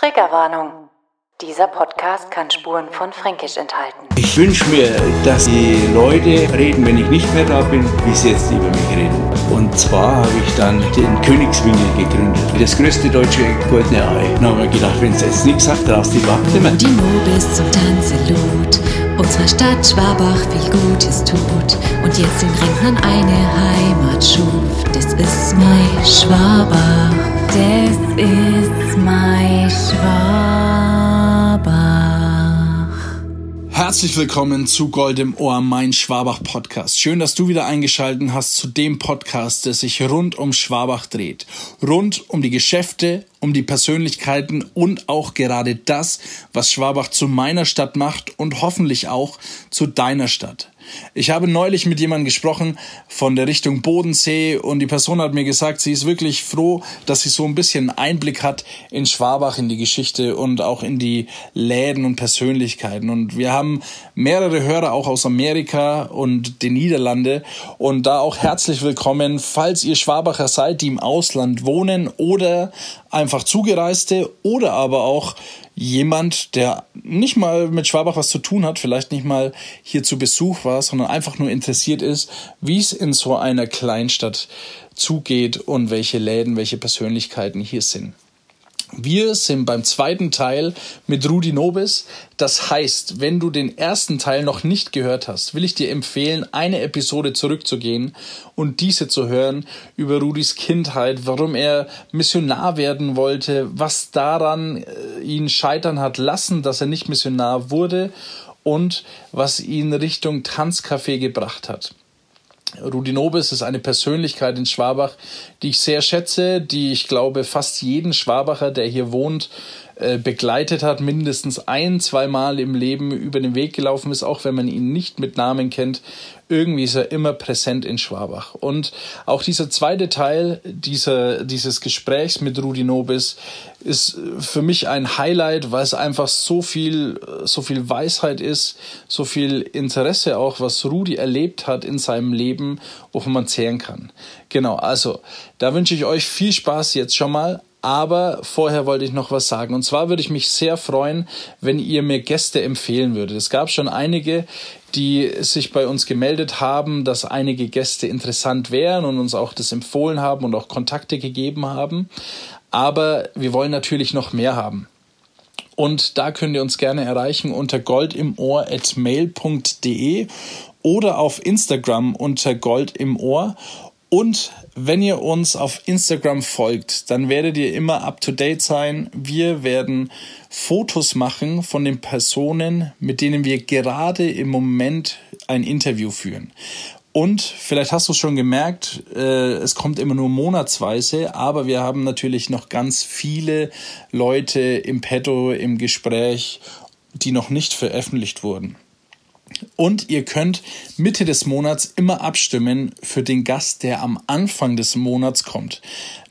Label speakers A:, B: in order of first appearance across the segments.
A: Triggerwarnung. Dieser Podcast kann Spuren von Fränkisch enthalten.
B: Ich wünsche mir, dass die Leute reden, wenn ich nicht mehr da bin, wie sie jetzt über mich reden. Und zwar habe ich dann den Königswinkel gegründet. Das größte deutsche goldene Ei. Dann haben wir gedacht, wenn es jetzt nichts sagt, du die mehr.
C: Die Nobis zum Tanzelot. Unserer Stadt Schwabach viel Gutes tut und jetzt den Rentnern eine Heimat schuf. Das ist mein Schwabach, das ist mein Schwabach.
D: Herzlich willkommen zu Gold im Ohr, mein Schwabach Podcast. Schön, dass du wieder eingeschaltet hast zu dem Podcast, der sich rund um Schwabach dreht. Rund um die Geschäfte, um die Persönlichkeiten und auch gerade das, was Schwabach zu meiner Stadt macht und hoffentlich auch zu deiner Stadt. Ich habe neulich mit jemandem gesprochen von der Richtung Bodensee und die Person hat mir gesagt, sie ist wirklich froh, dass sie so ein bisschen Einblick hat in Schwabach, in die Geschichte und auch in die Läden und Persönlichkeiten. Und wir haben mehrere Hörer auch aus Amerika und den Niederlande und da auch herzlich willkommen, falls ihr Schwabacher seid, die im Ausland wohnen oder einfach Zugereiste oder aber auch jemand, der nicht mal mit Schwabach was zu tun hat, vielleicht nicht mal hier zu Besuch war, sondern einfach nur interessiert ist, wie es in so einer Kleinstadt zugeht und welche Läden, welche Persönlichkeiten hier sind. Wir sind beim zweiten Teil mit Rudi Nobis. Das heißt, wenn du den ersten Teil noch nicht gehört hast, will ich dir empfehlen, eine Episode zurückzugehen und diese zu hören über Rudis Kindheit, warum er Missionar werden wollte, was daran äh, ihn scheitern hat lassen, dass er nicht Missionar wurde und was ihn Richtung Tanzcafé gebracht hat. Rudi Nobis ist eine Persönlichkeit in Schwabach, die ich sehr schätze, die ich glaube fast jeden Schwabacher, der hier wohnt, äh, begleitet hat, mindestens ein, zwei Mal im Leben über den Weg gelaufen ist, auch wenn man ihn nicht mit Namen kennt. Irgendwie ist er immer präsent in Schwabach. Und auch dieser zweite Teil dieser, dieses Gesprächs mit Rudi Nobis ist für mich ein Highlight, weil es einfach so viel, so viel Weisheit ist, so viel Interesse auch, was Rudi erlebt hat in seinem Leben, wovon man zehren kann. Genau, also da wünsche ich euch viel Spaß jetzt schon mal. Aber vorher wollte ich noch was sagen. Und zwar würde ich mich sehr freuen, wenn ihr mir Gäste empfehlen würdet. Es gab schon einige, die sich bei uns gemeldet haben, dass einige Gäste interessant wären und uns auch das empfohlen haben und auch Kontakte gegeben haben. Aber wir wollen natürlich noch mehr haben. Und da könnt ihr uns gerne erreichen unter goldimohr.mail.de oder auf Instagram unter Gold im Ohr. Und wenn ihr uns auf Instagram folgt, dann werdet ihr immer up to date sein. Wir werden Fotos machen von den Personen, mit denen wir gerade im Moment ein Interview führen. Und vielleicht hast du es schon gemerkt, äh, es kommt immer nur monatsweise, aber wir haben natürlich noch ganz viele Leute im Petto, im Gespräch, die noch nicht veröffentlicht wurden. Und ihr könnt Mitte des Monats immer abstimmen für den Gast, der am Anfang des Monats kommt.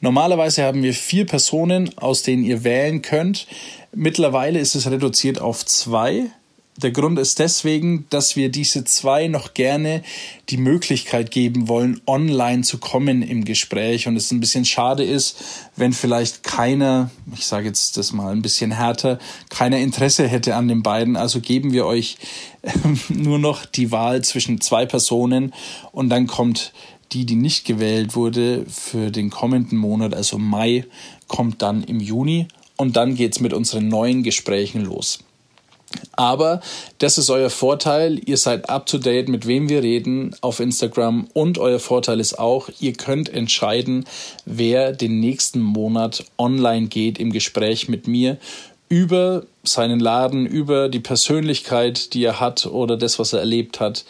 D: Normalerweise haben wir vier Personen, aus denen ihr wählen könnt. Mittlerweile ist es reduziert auf zwei. Der Grund ist deswegen, dass wir diese zwei noch gerne die Möglichkeit geben wollen, online zu kommen im Gespräch und es ein bisschen schade ist, wenn vielleicht keiner, ich sage jetzt das mal ein bisschen härter, keiner Interesse hätte an den beiden. Also geben wir euch nur noch die Wahl zwischen zwei Personen und dann kommt die, die nicht gewählt wurde für den kommenden Monat, also Mai, kommt dann im Juni und dann geht's mit unseren neuen Gesprächen los. Aber das ist euer Vorteil. Ihr seid up to date, mit wem wir reden auf Instagram. Und euer Vorteil ist auch, ihr könnt entscheiden, wer den nächsten Monat online geht im Gespräch mit mir über seinen Laden, über die Persönlichkeit, die er hat oder das, was er erlebt hat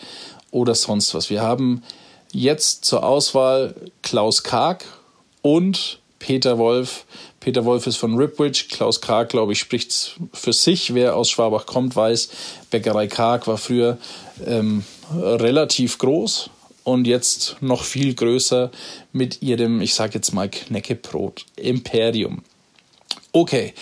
D: oder sonst was. Wir haben jetzt zur Auswahl Klaus Karg und Peter Wolf Peter Wolf ist von Ripwich. Klaus Krag, glaube ich, spricht für sich. Wer aus Schwabach kommt, weiß, Bäckerei Krag war früher ähm, relativ groß und jetzt noch viel größer mit ihrem, ich sage jetzt mal, Knäckebrot Imperium. Okay,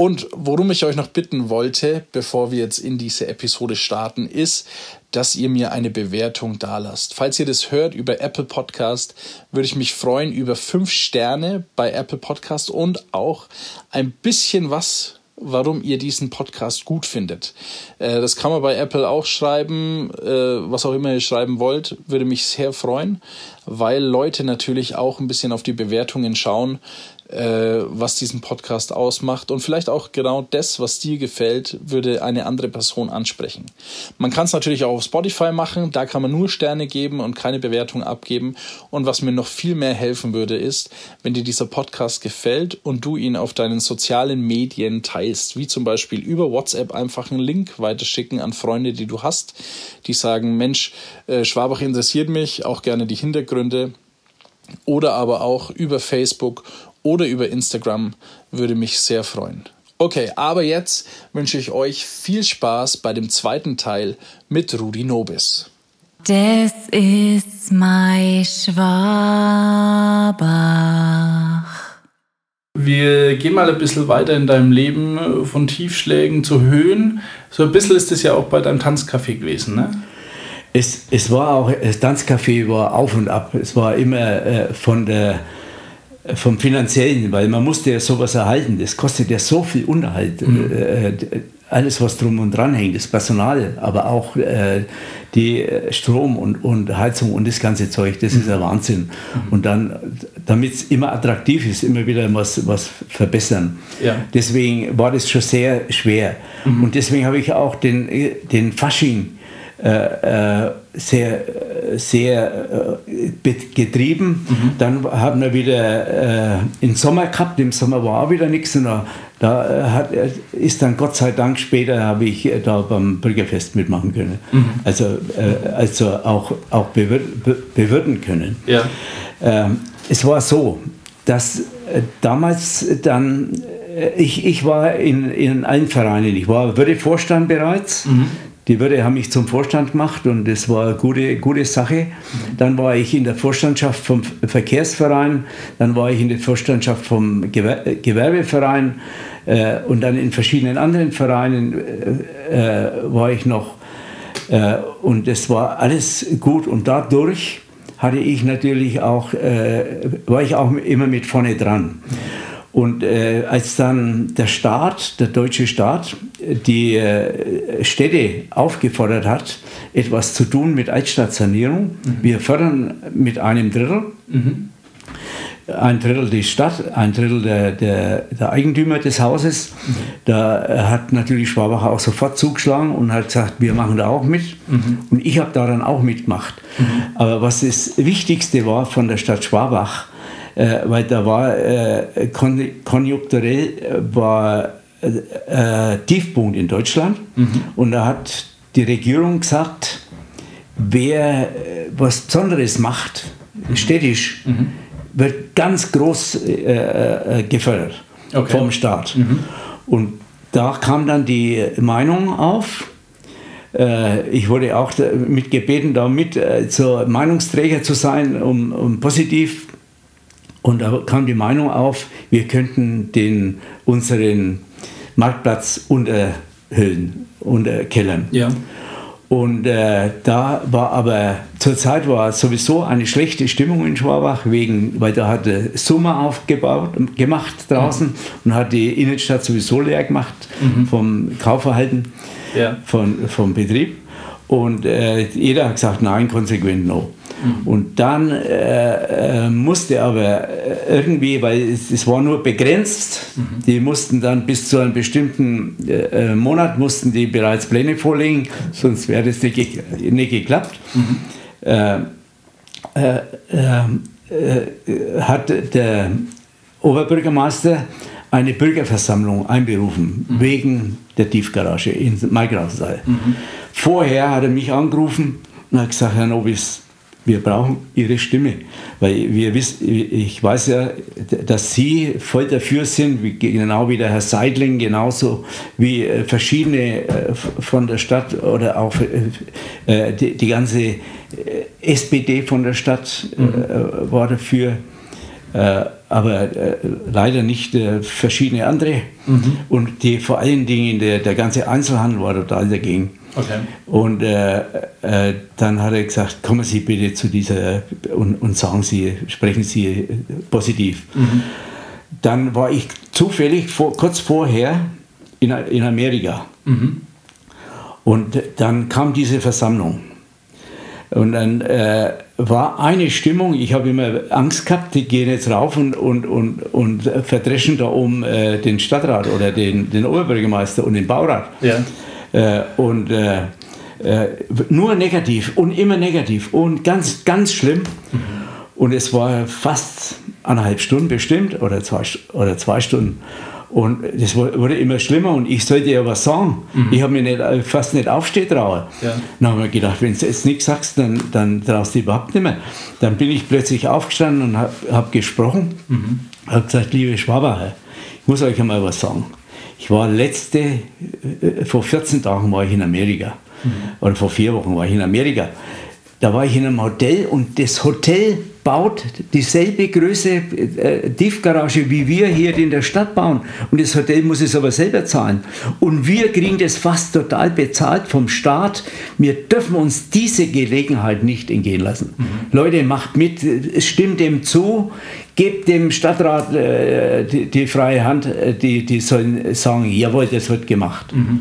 D: Und worum ich euch noch bitten wollte, bevor wir jetzt in diese Episode starten, ist, dass ihr mir eine Bewertung dalasst. Falls ihr das hört über Apple Podcast, würde ich mich freuen über fünf Sterne bei Apple Podcast und auch ein bisschen was warum ihr diesen Podcast gut findet. Äh, das kann man bei Apple auch schreiben, äh, was auch immer ihr schreiben wollt, würde mich sehr freuen, weil Leute natürlich auch ein bisschen auf die Bewertungen schauen äh, was diesen Podcast ausmacht und vielleicht auch genau das, was dir gefällt, würde eine andere Person ansprechen. Man kann es natürlich auch auf Spotify machen, da kann man nur Sterne geben und keine Bewertung abgeben. Und was mir noch viel mehr helfen würde, ist, wenn dir dieser Podcast gefällt und du ihn auf deinen sozialen Medien teilst, wie zum Beispiel über WhatsApp einfach einen Link weiterschicken an Freunde, die du hast, die sagen, Mensch, äh, Schwabach interessiert mich, auch gerne die Hintergründe oder aber auch über Facebook oder über Instagram würde mich sehr freuen. Okay, aber jetzt wünsche ich euch viel Spaß bei dem zweiten Teil mit Rudi Nobis.
C: Das ist mein Schwabach.
D: Wir gehen mal ein bisschen weiter in deinem Leben von Tiefschlägen zu Höhen. So ein bisschen ist es ja auch bei deinem Tanzcafé gewesen, ne?
B: Es, es war auch, das Tanzcafé war auf und ab. Es war immer äh, von der vom Finanziellen, weil man musste ja sowas erhalten. Das kostet ja so viel Unterhalt. Mhm. Äh, alles, was drum und dran hängt, das Personal, aber auch äh, die Strom und, und Heizung und das ganze Zeug, das mhm. ist ein Wahnsinn. Mhm. Und dann, damit es immer attraktiv ist, immer wieder was, was verbessern. Ja. Deswegen war das schon sehr schwer. Mhm. Und deswegen habe ich auch den, den Fasching äh, äh, sehr, sehr äh, getrieben. Mhm. Dann haben wir wieder äh, den Sommer gehabt. Im Sommer war auch wieder nichts. Und da, da hat, ist dann Gott sei Dank später habe ich da beim Bürgerfest mitmachen können. Mhm. Also, äh, also auch, auch bewir bewirten können. Ja. Ähm, es war so, dass damals dann ich, ich war in, in allen Vereinen. Ich war Würdevorstand bereits. Mhm. Die Würde haben mich zum Vorstand gemacht und das war eine gute, gute Sache. Dann war ich in der Vorstandschaft vom Verkehrsverein, dann war ich in der Vorstandschaft vom Gewer Gewerbeverein äh, und dann in verschiedenen anderen Vereinen äh, äh, war ich noch. Äh, und das war alles gut und dadurch hatte ich natürlich auch, äh, war ich auch immer mit vorne dran. Und äh, als dann der Staat, der deutsche Staat, die äh, Städte aufgefordert hat, etwas zu tun mit Altstadtsanierung, mhm. wir fördern mit einem Drittel, mhm. ein Drittel die Stadt, ein Drittel der, der, der Eigentümer des Hauses. Mhm. Da hat natürlich Schwabach auch sofort zugeschlagen und hat gesagt, wir machen da auch mit. Mhm. Und ich habe da dann auch mitgemacht. Mhm. Aber was das Wichtigste war von der Stadt Schwabach, äh, weil da war äh, kon konjunkturell äh, war äh, Tiefpunkt in Deutschland mhm. und da hat die Regierung gesagt, wer was Besonderes macht, mhm. städtisch, mhm. wird ganz groß äh, gefördert okay. vom Staat. Mhm. Und da kam dann die Meinung auf, ich wurde auch mitgebeten, da mit so Meinungsträger zu sein, um, um positiv und da kam die Meinung auf, wir könnten den, unseren Marktplatz unterhüllen, unterkellern. Ja. Und äh, da war aber zur Zeit war sowieso eine schlechte Stimmung in Schwabach, wegen, weil da hatte Sommer aufgebaut gemacht draußen mhm. und hat die Innenstadt sowieso leer gemacht mhm. vom Kaufverhalten ja. von, vom Betrieb. Und äh, jeder hat gesagt, nein, konsequent no. Mhm. Und dann äh, äh, musste aber äh, irgendwie, weil es, es war nur begrenzt, mhm. die mussten dann bis zu einem bestimmten äh, äh Monat mussten die bereits Pläne vorlegen, sonst wäre das nicht, nicht geklappt. Mhm. Hat der Oberbürgermeister eine Bürgerversammlung einberufen, mhm. wegen der Tiefgarage in Maigrasal. Mhm. Vorher hat er mich angerufen und hat gesagt, Herr Nobis, wir brauchen Ihre Stimme, weil wir wissen, ich weiß ja, dass Sie voll dafür sind, wie, genau wie der Herr Seidling, genauso wie äh, verschiedene äh, von der Stadt oder auch äh, die, die ganze SPD von der Stadt mhm. war dafür. äh, aber äh, leider nicht äh, verschiedene andere. Mhm. Und die vor allen Dingen der, der ganze Einzelhandel war total dagegen. Okay. Und äh, äh, dann hat er gesagt, kommen Sie bitte zu dieser und, und sagen Sie, sprechen Sie positiv. Mhm. Dann war ich zufällig vor, kurz vorher in, in Amerika. Mhm. Und dann kam diese Versammlung. Und dann äh, war eine Stimmung, ich habe immer Angst gehabt, die gehen jetzt rauf und, und, und, und verdreschen da oben äh, den Stadtrat oder den, den Oberbürgermeister und den Baurat. Ja. Äh, und äh, äh, nur negativ und immer negativ und ganz, ganz schlimm. Mhm. Und es war fast eineinhalb Stunden bestimmt oder zwei, oder zwei Stunden. Und das wurde immer schlimmer und ich sollte ja was sagen. Mhm. Ich habe mich nicht, äh, fast nicht aufstehen trauen. Ja. Dann habe ich gedacht, wenn du jetzt nichts sagst, dann, dann traust du überhaupt nicht mehr. Dann bin ich plötzlich aufgestanden und habe hab gesprochen. Mhm. Habe gesagt, liebe Schwaber, ich muss euch einmal was sagen. Ich war letzte, äh, vor 14 Tagen war ich in Amerika. Mhm. Oder vor vier Wochen war ich in Amerika. Da war ich in einem Hotel und das Hotel baut dieselbe Größe äh, Tiefgarage, wie wir hier in der Stadt bauen. Und das Hotel muss es aber selber zahlen. Und wir kriegen das fast total bezahlt vom Staat. Wir dürfen uns diese Gelegenheit nicht entgehen lassen. Mhm. Leute, macht mit, stimmt dem zu, gebt dem Stadtrat äh, die, die, freie Hand, äh, die, die sollen sagen, jawohl, das wird gemacht. Mhm.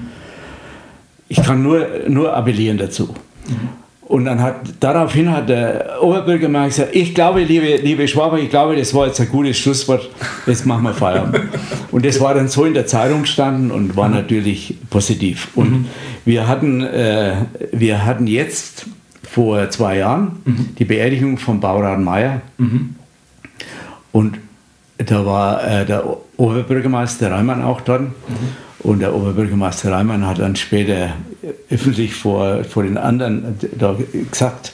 B: Ich kann nur, nur appellieren dazu. Mhm. Und dann hat, daraufhin hat der Oberbürgermeister gesagt, ich glaube, liebe, liebe Schwaber, ich glaube, das war jetzt ein gutes Schlusswort, jetzt machen wir Feierabend. und das war dann so in der Zeitung gestanden und war natürlich positiv. Und mhm. wir, hatten, äh, wir hatten jetzt vor zwei Jahren mhm. die Beerdigung von Baurat Meier. Mhm. Und da war äh, der Oberbürgermeister Reimann auch dort. Und der Oberbürgermeister Reimann hat dann später öffentlich vor, vor den anderen da gesagt,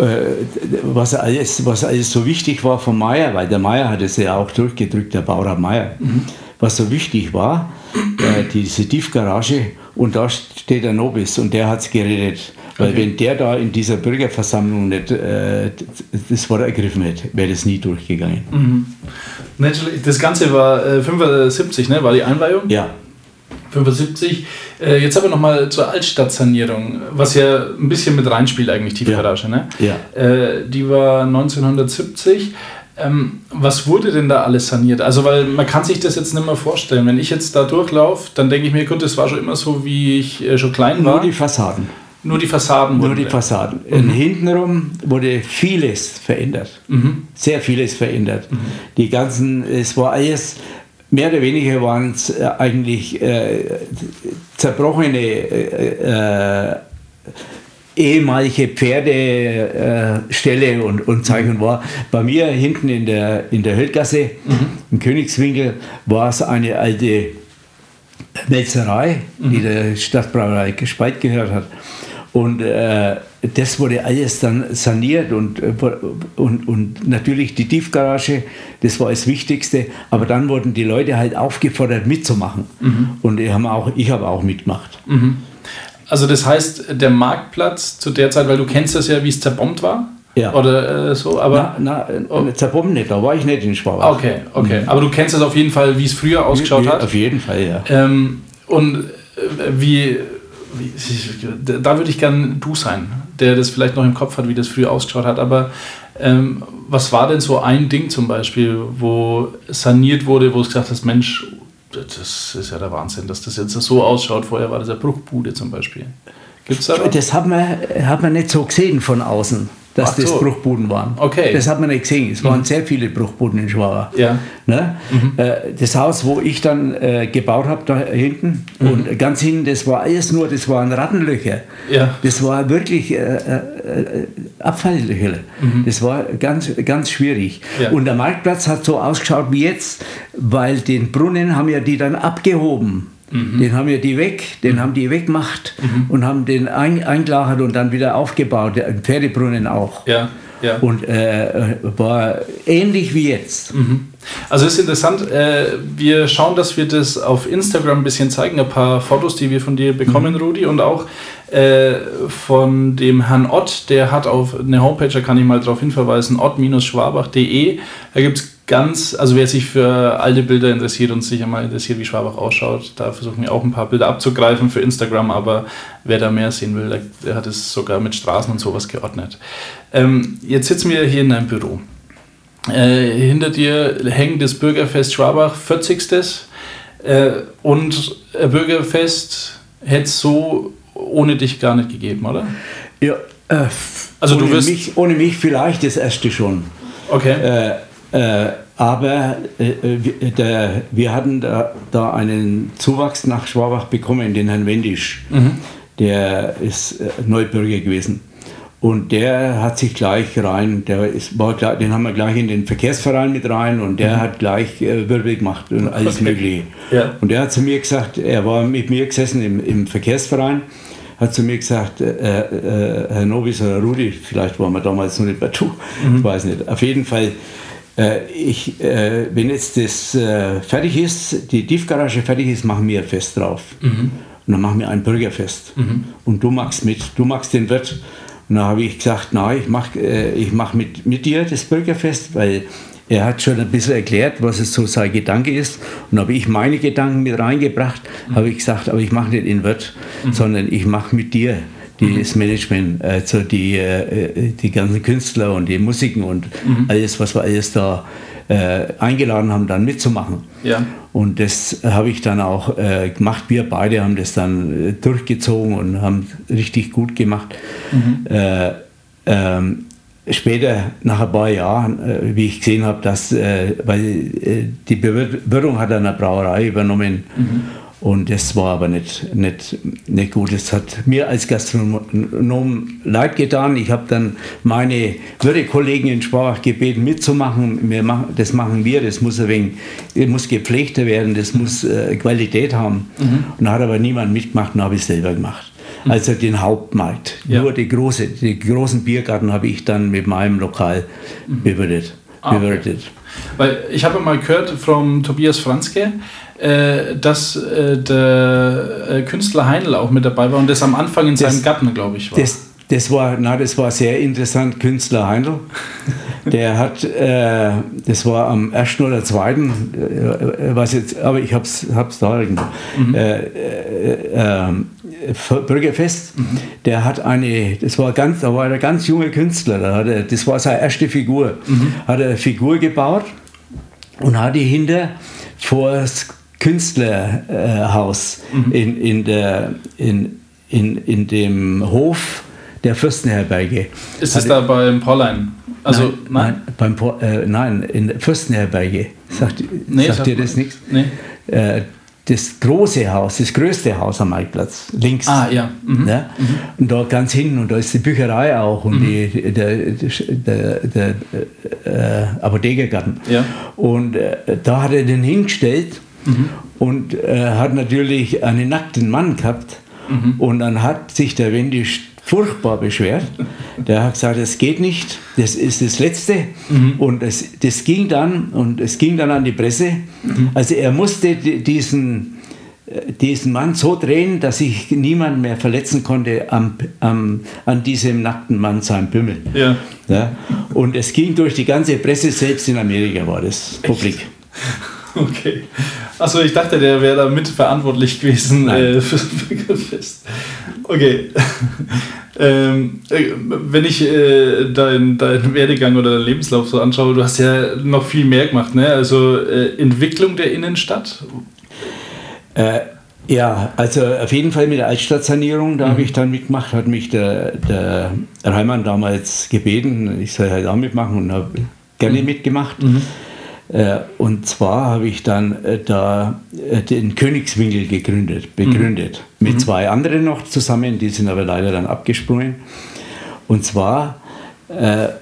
B: äh, was alles, was alles so wichtig war von Meier, weil der Meier hat es ja auch durchgedrückt, der Baurat Meier, mhm. was so wichtig war, äh, diese Tiefgarage und da steht der Nobis und der hat es geredet. Weil okay. wenn der da in dieser Bürgerversammlung nicht äh, das Wort ergriffen hätte, wäre das nie durchgegangen. Mhm.
D: Das Ganze war äh, 75, ne? war die Einweihung?
B: Ja.
D: 75. Äh, jetzt aber nochmal zur Altstadtsanierung, was ja ein bisschen mit reinspielt eigentlich, Tiefgarage. Ja. Ne?
B: Ja.
D: Äh, die war 1970. Ähm, was wurde denn da alles saniert? Also, weil man kann sich das jetzt nicht mehr vorstellen. Wenn ich jetzt da durchlaufe, dann denke ich mir, gut, das war schon immer so, wie ich äh, schon klein war.
B: Nur die Fassaden.
D: Nur die Fassaden
B: wurden. Nur die Fassaden. Mhm. Hintenrum wurde vieles verändert. Mhm. Sehr vieles verändert. Mhm. Die ganzen, es war alles, mehr oder weniger waren es äh, eigentlich äh, zerbrochene äh, äh, ehemalige Pferdeställe äh, und, und Zeichen war. Bei mir hinten in der, in der Höllgasse, mhm. im Königswinkel, war es eine alte Melzerei, die mhm. der Stadtbrauerei Gespeit gehört hat. Und äh, das wurde alles dann saniert und, äh, und, und natürlich die Tiefgarage, das war das Wichtigste. Aber dann wurden die Leute halt aufgefordert mitzumachen. Mhm. Und ich habe auch, hab auch mitgemacht. Mhm.
D: Also das heißt, der Marktplatz zu der Zeit, weil du kennst das ja, wie es zerbombt war?
B: Ja.
D: Oder äh, so, aber.
B: Na, na oh. zerbombt nicht, da war ich nicht in Schwabach.
D: Okay, okay. Mhm. Aber du kennst das auf jeden Fall, wie es früher ausgeschaut hat?
B: Auf jeden Fall, ja.
D: Ähm, und äh, wie da würde ich gern du sein, der das vielleicht noch im Kopf hat, wie das früher ausgeschaut hat. Aber ähm, was war denn so ein Ding zum Beispiel, wo saniert wurde, wo du gesagt hast, Mensch, das ist ja der Wahnsinn, dass das jetzt so ausschaut. Vorher war das ja Bruchbude zum Beispiel.
B: Gibt's da? Das hat man, hat man nicht so gesehen von außen dass Ach das so. Bruchbuden waren.
D: Okay.
B: Das hat man nicht gesehen. Es waren mhm. sehr viele Bruchbuden in Schwager.
D: Ja.
B: Ne? Mhm. Äh, das Haus, wo ich dann äh, gebaut habe, da hinten, mhm. und ganz hinten, das war alles nur, das waren Rattenlöcher.
D: Ja.
B: Das war wirklich äh, äh, äh Abfalllöcher. Mhm. Das war ganz, ganz schwierig. Ja. Und der Marktplatz hat so ausgeschaut wie jetzt, weil den Brunnen haben ja die dann abgehoben. Mhm. Den haben wir die weg, den mhm. haben die weggemacht mhm. und haben den ein, eingelagert und dann wieder aufgebaut, den Pferdebrunnen auch.
D: Ja, ja.
B: Und äh, war ähnlich wie jetzt.
D: Mhm. Also ist interessant, äh, wir schauen, dass wir das auf Instagram ein bisschen zeigen, ein paar Fotos, die wir von dir bekommen, mhm. Rudi, und auch äh, von dem Herrn Ott, der hat auf eine Homepage, da kann ich mal darauf hinverweisen, ott-schwabach.de, da gibt es ganz, also wer sich für alte Bilder interessiert und sich einmal interessiert, wie Schwabach ausschaut, da versuchen wir auch ein paar Bilder abzugreifen für Instagram, aber wer da mehr sehen will, der, hat es sogar mit Straßen und sowas geordnet. Ähm, jetzt sitzen wir hier in einem Büro. Äh, hinter dir hängt das Bürgerfest Schwabach, 40. Äh, und ein Bürgerfest hätte es so ohne dich gar nicht gegeben, oder?
B: Ja, äh, also ohne, du wirst mich, ohne mich vielleicht das erste schon.
D: Okay.
B: Äh, äh, aber äh, der, wir hatten da, da, einen Zuwachs nach Schwabach bekommen, den Herrn Wendisch. Mhm. Der ist Neubürger gewesen. Und der hat sich gleich rein, der ist, war, den haben wir gleich in den Verkehrsverein mit rein und der mhm. hat gleich äh, Wirbel gemacht und alles okay. Mögliche. Ja. Und der hat zu mir gesagt, er war mit mir gesessen im, im Verkehrsverein, hat zu mir gesagt, äh, äh, Herr Nobis oder Rudi, vielleicht waren wir damals noch nicht bei Du, mhm. ich weiß nicht. Auf jeden Fall, äh, ich, äh, wenn jetzt das äh, fertig ist, die Tiefgarage fertig ist, machen wir ein Fest drauf. Mhm. Und dann machen wir ein Bürgerfest. Mhm. Und du machst mit, du machst den Wirt. Und da habe ich gesagt, nein, ich mache äh, ich mach mit, mit dir das Bürgerfest, weil er hat schon ein bisschen erklärt, was es so sein Gedanke ist. Und habe ich meine Gedanken mit reingebracht, mhm. habe ich gesagt, aber ich mache nicht in Wirt, mhm. sondern ich mache mit dir das mhm. Management, also die, äh, die ganzen Künstler und die Musiken und mhm. alles, was wir alles da äh, eingeladen haben, dann mitzumachen.
D: Ja.
B: Und das habe ich dann auch äh, gemacht. Wir beide haben das dann äh, durchgezogen und haben richtig gut gemacht. Mhm. Äh, ähm, später, nach ein paar Jahren, äh, wie ich gesehen habe, dass, äh, weil die Bewirtung hat eine Brauerei übernommen. Mhm. Und das war aber nicht, nicht, nicht gut. Es hat mir als Gastronom leid getan. Ich habe dann meine Würdekollegen in Schwabach gebeten, mitzumachen. Wir machen, das machen wir, das muss, ein wenig, das muss gepflegter werden, das muss äh, Qualität haben. Mhm. Und da hat aber niemand mitgemacht und habe ich selber gemacht. Mhm. Also den Hauptmarkt. Ja. Nur die, große, die großen Biergarten habe ich dann mit meinem Lokal mhm. bewirtet. Ah, bewirtet.
D: Weil ich habe mal gehört von Tobias Franzke, äh, dass äh, der äh, Künstler Heinl auch mit dabei war und das am Anfang in das, seinem Garten, glaube ich, war.
B: Das, das war, na, das war sehr interessant, Künstler Heinl. Der hat, äh, das war am 1. oder 2. Äh, was jetzt, aber ich hab's, hab's da irgendwo. Mhm. Äh, äh, Bürgerfest, mhm. der hat eine, das war ganz, da war ein ganz junger Künstler, da hat er, das war seine erste Figur, mhm. hat er eine Figur gebaut und hat die hinter vor das Künstlerhaus mhm. in, in, der, in, in, in dem Hof der Fürstenherberge.
D: Ist das da beim Paulein?
B: Also, nein, nein? beim, äh, nein in der Fürstenherberge. Sagt, nee, sagt dir das nichts? Nee. Äh, das große Haus, das größte Haus am Marktplatz, links.
D: Ah, ja.
B: Mhm. ja? Mhm. Und da ganz hinten, und da ist die Bücherei auch und mhm. die, der, der, der, der äh, Apothekergarten.
D: Ja.
B: Und äh, da hat er den hingestellt mhm. und äh, hat natürlich einen nackten Mann gehabt. Mhm. Und dann hat sich der Wendisch furchtbar beschwert. Der hat gesagt, das geht nicht, das ist das Letzte. Mhm. Und das, das ging dann und es ging dann an die Presse. Mhm. Also er musste diesen, äh, diesen Mann so drehen, dass sich niemand mehr verletzen konnte am, am, an diesem nackten Mann sein Pimmel.
D: Ja.
B: ja. Und es ging durch die ganze Presse, selbst in Amerika war das publik.
D: Okay. Achso, ich dachte, der wäre da mitverantwortlich gewesen äh, fürs Bürgerfest. Okay. ähm, äh, wenn ich äh, deinen dein Werdegang oder deinen Lebenslauf so anschaue, du hast ja noch viel mehr gemacht, ne? Also äh, Entwicklung der Innenstadt.
B: Äh, ja, also auf jeden Fall mit der Altstadtsanierung, da mhm. habe ich dann mitgemacht, hat mich der, der Reimann damals gebeten, ich soll halt auch mitmachen und habe gerne mhm. mitgemacht. Mhm. Äh, und zwar habe ich dann äh, da äh, den Königswinkel gegründet, begründet. Mhm. Mit mhm. zwei anderen noch zusammen, die sind aber leider dann abgesprungen. Und zwar,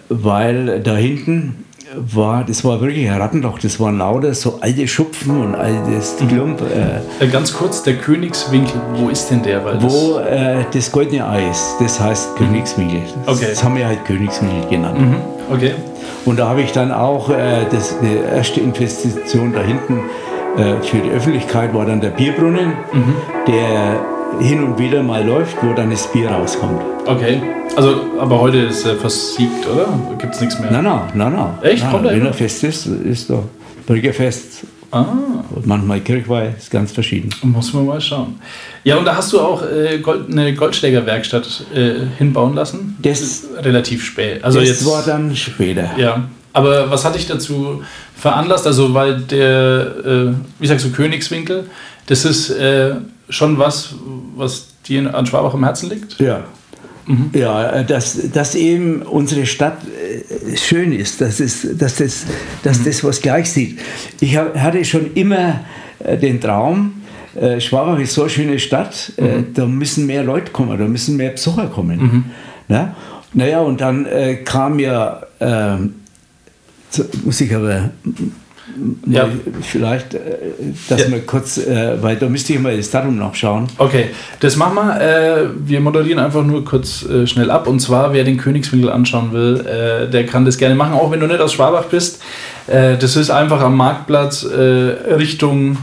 B: weil da hinten war, das war wirklich ein Rattenloch, das waren lauter so alte Schupfen und altes Klump.
D: Äh, Ganz kurz, der Königswinkel, wo ist denn der?
B: Weil wo das, äh, das goldene Eis, das heißt Königswinkel.
D: Okay.
B: Das haben wir halt Königswinkel genannt.
D: Mhm. Okay.
B: Und da habe ich dann auch äh, das, die erste Investition da hinten äh, für die Öffentlichkeit war dann der Bierbrunnen,
D: Mhm.
B: der hin und wieder mal läuft, wo dann das Bier rauskommt.
D: Okay. Also, aber heute ist er versiegt, oder? Gibt es nichts mehr?
B: Nein, nein, nein, nein.
D: Echt?
B: Nein,
D: Kommt
B: wenn er fest ist, ist er Bürgerfest.
D: Ah,
B: Und manchmal Kirchweih, ist ganz verschieden.
D: muss man mal schauen. Ja, und da hast du auch äh, Gold, eine Goldschlägerwerkstatt äh, hinbauen lassen?
B: Das-
D: relativ spät. Also
B: das
D: jetzt
B: war dann später.
D: Ja, aber was hat dich dazu veranlasst? Also, weil der, äh, wie sagst du, Königswinkel, das ist äh, schon was, was dir an Schwabach am Herzen liegt?
B: Ja. Ja, äh, dass, dass eben unsere Stadt äh, schön ist, dass, es, dass, das, dass das was gleich sieht. Ich hatte schon immer äh, den Traum, äh, Schwabach ist so eine schöne Stadt, äh, da müssen mehr Leute kommen, da müssen mehr Besucher kommen. Na? Naja, und dann äh, kam ja, so, muss ich aber
D: Ja.
B: vielleicht, äh, dass
D: Ja.
B: wir kurz, äh, weil da müsste ich mal das Datum nachschauen.
D: Okay, das machen wir. Äh, wir moderieren einfach nur kurz äh, schnell ab. Und zwar, wer den Königswinkel anschauen will, äh, der kann das gerne machen, auch wenn du nicht aus Schwabach bist. Äh, das ist einfach am Marktplatz Richtung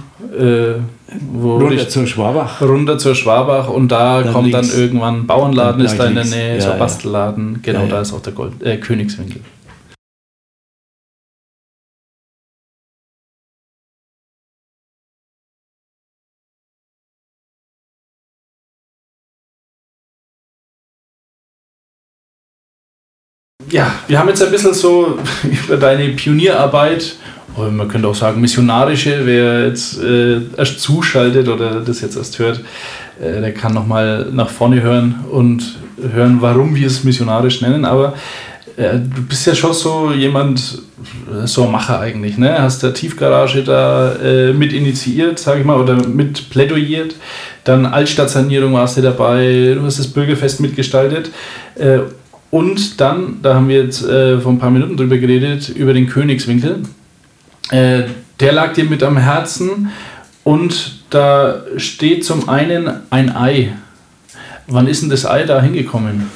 B: Runter
D: Richt-
B: zur Schwabach.
D: runter zur Schwabach und da
B: Dann
D: kommt
B: links.
D: dann irgendwann Bauernladen ist da in der. Nähe,
B: Ja,
D: so. Bastelladen. Genau,
B: Ja,
D: da ist auch der Gold, Königswinkel. Ja, wir haben jetzt ein bisschen so über deine Pionierarbeit, oder man könnte auch sagen missionarische, wer jetzt äh, erst zuschaltet oder das jetzt erst hört, äh, der kann nochmal nach vorne hören und hören, warum wir es missionarisch nennen. Aber äh, du bist ja schon so jemand, äh, so ein Macher eigentlich, ne? Hast der Tiefgarage da äh, mit initiiert, sage ich mal, oder mit plädoyiert. Dann Altstadtsanierung warst du dabei, du hast das Bürgerfest mitgestaltet. Und dann, da haben wir jetzt äh, vor ein paar Minuten drüber geredet, über den Königswinkel. Äh, der lag dir mit am Herzen und da steht zum einen ein Ei. Wann ist denn das Ei da hingekommen?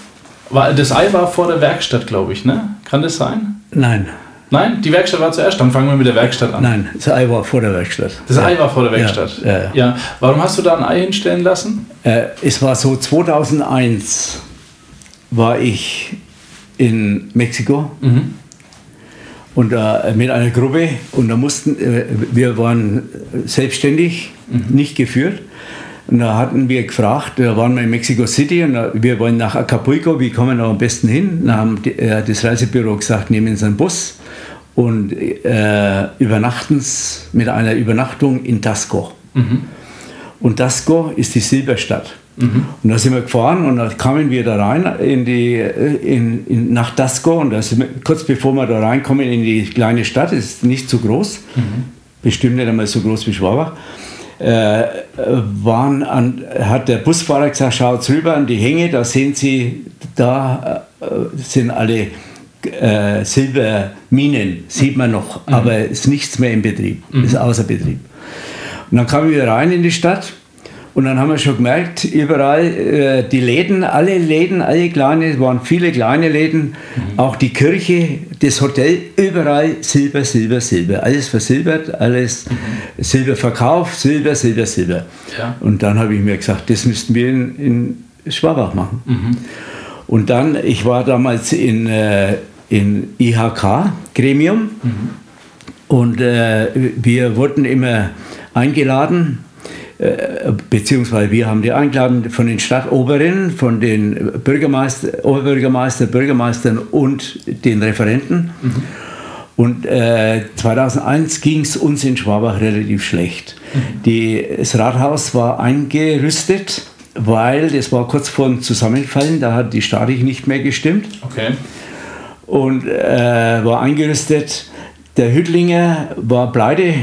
D: War, das Ei war vor der Werkstatt, glaube ich, ne? Kann das sein?
B: Nein,
D: Nein, die Werkstatt war zuerst. Dann fangen wir mit der Werkstatt an.
B: nein, das Ei war vor der Werkstatt.
D: Das
B: ja.
D: Ei war vor der Werkstatt.
B: Ja, ja, ja.
D: Warum hast du da ein Ei hinstellen lassen?
B: Äh, es war so, 2001 war ich in Mexiko und äh, mit einer Gruppe und da mussten, äh, wir waren selbstständig, nicht geführt. Und da hatten wir gefragt, da waren wir in Mexico City und da, wir wollen nach Acapulco, wie kommen wir da am besten hin? Dann haben die, äh, das Reisebüro gesagt, nehmen Sie einen Bus und äh, übernachten mit einer Übernachtung in Tasco. Und Tasco ist die Silberstadt. Und da sind wir gefahren und da kamen wir da rein in die, äh, in, in, nach Tasco und da sind wir, kurz bevor wir da reinkommen in die kleine Stadt, ist nicht so groß, bestimmt nicht einmal so groß wie Schwabach, äh, waren an, hat der Busfahrer gesagt, schaut rüber an die Hänge, da sehen Sie, da äh, sind alle äh, Silberminen, sieht man noch, aber ist nichts mehr in Betrieb, ist außer Betrieb. Und dann kamen wir rein in die Stadt und dann haben wir schon gemerkt, überall äh, die Läden, alle Läden, alle kleine, es waren viele kleine Läden, auch die Kirche, das Hotel, überall Silber, Silber, Silber. Alles versilbert, alles Silber verkauft, Silber, Silber, Silber.
D: Ja.
B: Und dann habe ich mir gesagt, das müssten wir in, in Schwabach machen. Und dann, ich war damals in, äh, in IHK-Gremium und äh, wir wurden immer eingeladen, beziehungsweise wir haben die eingeladen von den Stadtoberen, von den Bürgermeister, Oberbürgermeister, Bürgermeistern und den Referenten. Und äh, 2001 ging es uns in Schwabach relativ schlecht. Die, das Rathaus war eingerüstet, weil das war kurz vor dem Zusammenfallen, da hat die Statik nicht mehr gestimmt
D: Okay.
B: und äh, war eingerüstet. Der Hüttlinger war pleite.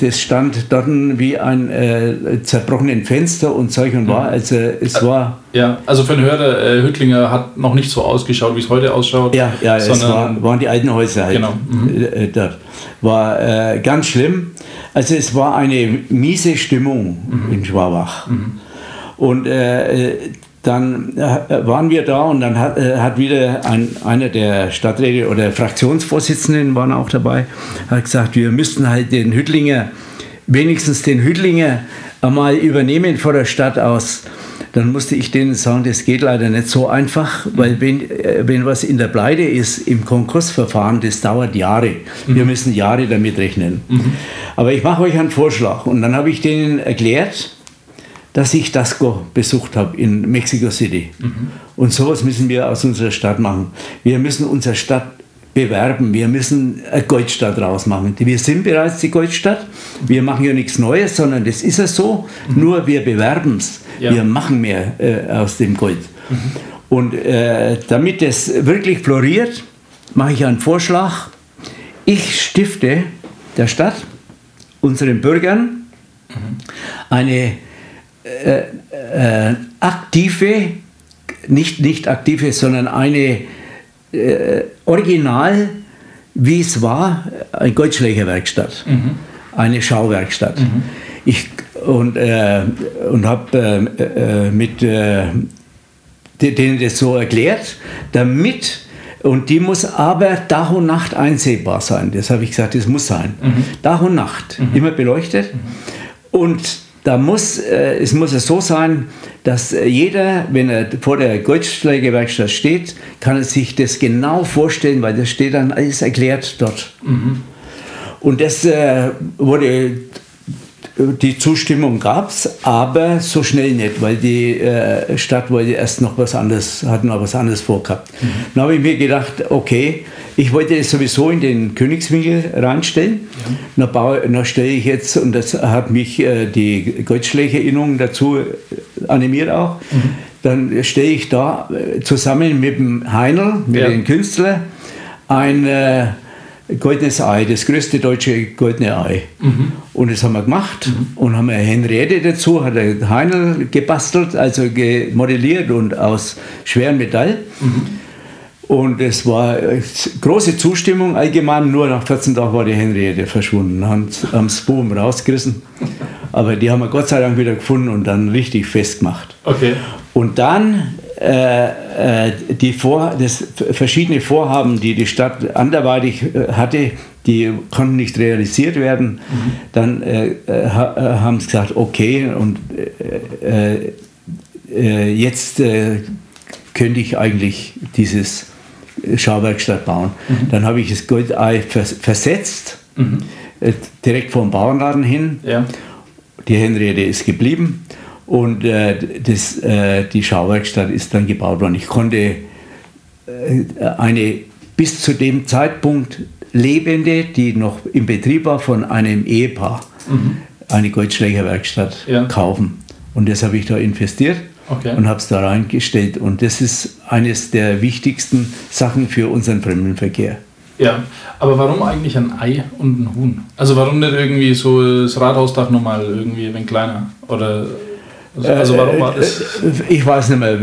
B: Das stand dort wie ein äh, zerbrochenen Fenster und Zeug und war. Also es war,
D: Ja, also für den Hörer, äh, Hüttlinger hat noch nicht so ausgeschaut, wie es heute ausschaut.
B: ja, ja, es war, waren die alten Häuser halt.
D: Genau, mhm.
B: Äh, dort. War äh, ganz schlimm. Also es war eine miese Stimmung
D: Mhm.
B: in Schwabach. Und äh, dann äh, waren wir da und dann hat, äh, hat wieder ein, einer der Stadträte oder Fraktionsvorsitzenden waren auch dabei, hat gesagt, wir müssten halt den Hüttlinger, wenigstens den Hüttlinger einmal übernehmen vor der Stadt aus. Dann musste ich denen sagen, das geht leider nicht so einfach, weil wenn, äh, wenn was in der Pleite ist im Konkursverfahren, das dauert Jahre. Mhm. Wir müssen Jahre damit rechnen. Mhm. Aber ich mache euch einen Vorschlag und dann habe ich denen erklärt, dass ich Dasco besucht habe in Mexico City. Mhm. Und sowas müssen wir aus unserer Stadt machen. Wir müssen unsere Stadt bewerben. Wir müssen eine Goldstadt rausmachen. Wir sind bereits die Goldstadt. Wir machen ja nichts Neues, sondern das ist ja so. Mhm. Nur wir bewerben es. Ja. Wir machen mehr äh, aus dem Gold. Mhm. Und äh, damit es wirklich floriert, mache ich einen Vorschlag. Ich stifte der Stadt, unseren Bürgern, mhm. eine äh, äh, aktive, nicht, nicht aktive, sondern eine äh, Original, wie es war, eine Goldschlägerwerkstatt, mhm. eine Schauwerkstatt. Mhm. Ich, und äh, und habe äh, mit denen das so erklärt, damit und die muss aber Tag und Nacht einsehbar sein. Das habe ich gesagt, das muss sein. Mhm. Tag und Nacht, mhm. immer beleuchtet. Mhm. Und da muss, äh, es muss es so sein, dass jeder, wenn er vor der Goldschlägerwerkstatt steht, kann er sich das genau vorstellen, weil das steht dann alles erklärt dort. Mhm. Und das äh, wurde die Zustimmung gab es, aber so schnell nicht, weil die äh, Stadt wollte erst noch was anderes, hat noch was anderes vorgehabt. Mhm. Dann habe ich mir gedacht, okay, ich wollte es sowieso in den Königswinkel reinstellen. Ja. Dann, dann stelle ich jetzt, und das hat mich äh, die Goldschlägerinnung dazu animiert auch, mhm. dann stelle ich da äh, zusammen mit dem Heinl, mit ja. dem Künstler, ein äh, goldenes Ei, das größte deutsche goldene Ei. Mhm. Und das haben wir gemacht mhm. und haben eine Henriette dazu, hat der Heinl gebastelt, also modelliert und aus schwerem Metall. Mhm. Und es war große Zustimmung allgemein, nur nach 14 Tagen war die Henriette verschwunden, haben das Boom rausgerissen. Aber die haben wir Gott sei Dank wieder gefunden und dann richtig festgemacht.
D: Okay.
B: Und dann äh, äh, die Vor das verschiedene Vorhaben, die die Stadt anderweitig äh, hatte, die konnten nicht realisiert werden. Mhm. Dann äh, äh haben sie gesagt, okay, und jetzt könnte ich eigentlich dieses Schauwerkstatt bauen. Mhm. Dann habe ich das Goldei vers versetzt, mhm. direkt vom Bauernladen hin. Ja. Die Henriette ist geblieben. Und äh, das, äh, die Schauwerkstatt ist dann gebaut worden. Ich konnte äh, eine bis zu dem Zeitpunkt lebende, die noch im Betrieb war, von einem Ehepaar, mhm. eine Goldschlägerwerkstatt ja. kaufen. Und das habe ich da investiert okay. und habe es da reingestellt. Und das ist eines der wichtigsten Sachen für unseren Fremdenverkehr.
D: Ja, aber warum eigentlich ein Ei und ein Huhn? Also warum nicht irgendwie so das Rathausdach nochmal irgendwie ein wenig kleiner? Oder also, also warum war das? Äh,
B: ich weiß nicht mehr.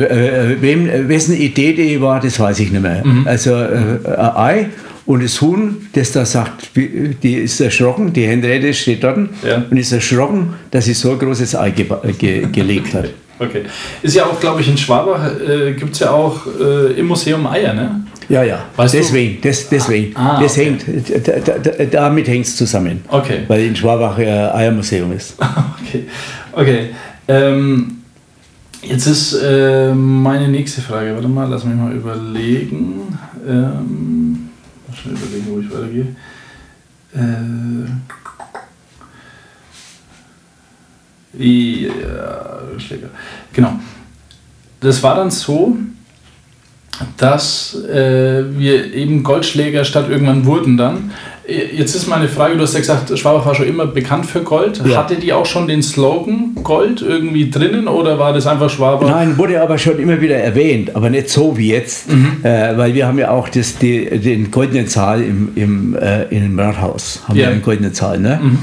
B: Wem, wessen Idee die war, das weiß ich nicht mehr. Mhm. Also äh, ein Ei und das Huhn, das da sagt, die ist erschrocken, die Henriette steht dort ja. und ist erschrocken, dass sie so ein großes Ei ge ge gelegt hat.
D: Okay. Ist ja auch, glaube ich, in Schwabach äh, gibt es ja auch äh, im Museum Eier, ne?
B: Ja, ja. Weißt deswegen, das, deswegen. Ah, das okay. hängt, da, da, damit hängt es zusammen.
D: Okay.
B: Weil in Schwabach ein Eiermuseum ist.
D: okay. Okay. Ähm, jetzt ist äh, meine nächste Frage. Warte mal, lass mich mal überlegen. Ähm, mal schnell überlegen, wo ich weitergehe. Äh, ja, Schläger. Genau. Das war dann so, dass äh, wir eben Goldschlägerstadt irgendwann wurden dann. Jetzt ist meine Frage, du hast ja gesagt, Schwabach war schon immer bekannt für Gold. Ja. Hatte die auch schon den Slogan Gold irgendwie drinnen oder war das einfach Schwabach?
B: Nein, wurde aber schon immer wieder erwähnt, aber nicht so wie jetzt, mhm. äh, weil wir haben ja auch das, die, den goldenen Zahl im, im, äh, im Rathaus, haben ja. wir eine goldene Zahl. Ne? Mhm.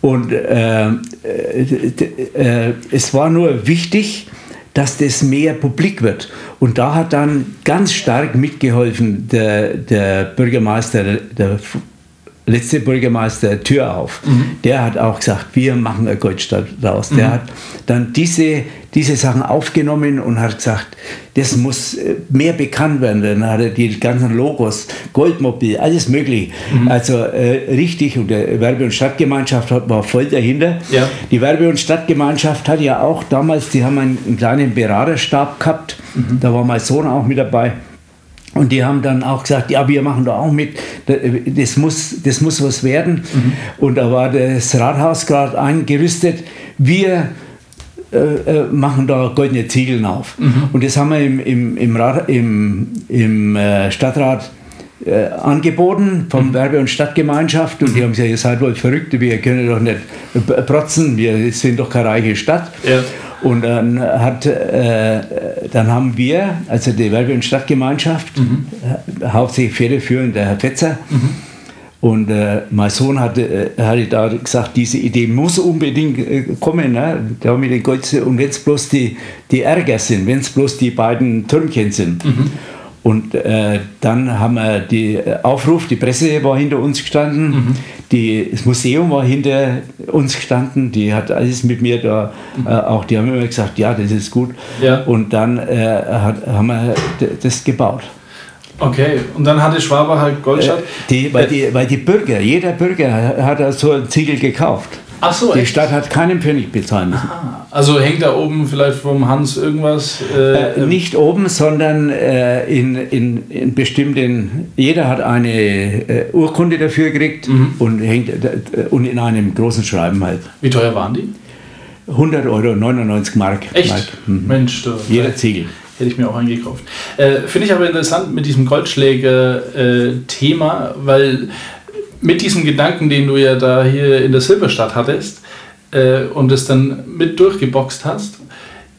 B: Und äh, äh, äh es war nur wichtig, dass das mehr publik wird. Und da hat dann ganz stark mitgeholfen der, der Bürgermeister, der letzte Bürgermeister Tür auf, der hat auch gesagt, wir machen eine Goldstadt raus. Der hat dann diese, diese Sachen aufgenommen und hat gesagt, das muss äh, mehr bekannt werden. Dann hat er die ganzen Logos, Goldmobil, alles möglich. Also äh, richtig und der Werbe- und Stadtgemeinschaft war voll dahinter.
D: Ja.
B: Die Werbe- und Stadtgemeinschaft hat ja auch damals, die haben einen, einen kleinen Beraterstab gehabt, da war mein Sohn auch mit dabei. Und die haben dann auch gesagt, ja, wir machen da auch mit, das muss, das muss was werden. Und da war das Rathaus gerade eingerüstet. Wir äh, äh, machen da goldene Ziegeln auf. Und das haben wir im, im, im, Rat, im, im äh, Stadtrat äh, angeboten vom Werbe- und Stadtgemeinschaft. Und die haben gesagt, ihr seid wohl Verrückte, wir können doch nicht protzen, wir sind doch keine reiche Stadt.
D: Ja.
B: Und dann, hat, äh, dann haben wir, also die Werbe- und Stadtgemeinschaft, äh, hauptsächlich federführend der Herr Fetzer, und äh, mein Sohn hatte, äh, hatte da gesagt, diese Idee muss unbedingt äh, kommen. Ne? Da mit den Golze, und wenn es bloß die, die Ärger sind, wenn es bloß die beiden Türmchen sind. Und äh, dann haben wir die Aufruf, die Presse war hinter uns gestanden, die, das Museum war hinter uns gestanden, die hat alles mit mir da, äh, auch die haben immer gesagt, ja, das ist gut.
D: Ja.
B: Und dann äh, hat, haben wir das gebaut.
D: Okay, und dann hatte Schwabach halt Goldstadt.
B: Die, weil, die, weil die Bürger, jeder Bürger hat so ein Ziegel gekauft.
D: Ach so,
B: Die
D: echt?
B: Stadt hat keinen Pfennig bezahlen müssen.
D: Also hängt da oben vielleicht vom Hans irgendwas? Äh,
B: Äh, nicht oben, sondern äh, in, in, in bestimmten. Jeder hat eine äh, Urkunde dafür gekriegt und hängt äh, und in einem großen Schreiben halt.
D: Wie teuer waren die?
B: 100 Euro, 99 Mark.
D: Echt?
B: Mark. Mhm.
D: Mensch, da,
B: Jeder Ziegel.
D: Hätte ich mir auch eingekauft. Äh, Finde ich aber interessant mit diesem Goldschläger-Thema, weil mit diesem Gedanken, den du ja da hier in der Silberstadt hattest äh, und es dann mit durchgeboxt hast,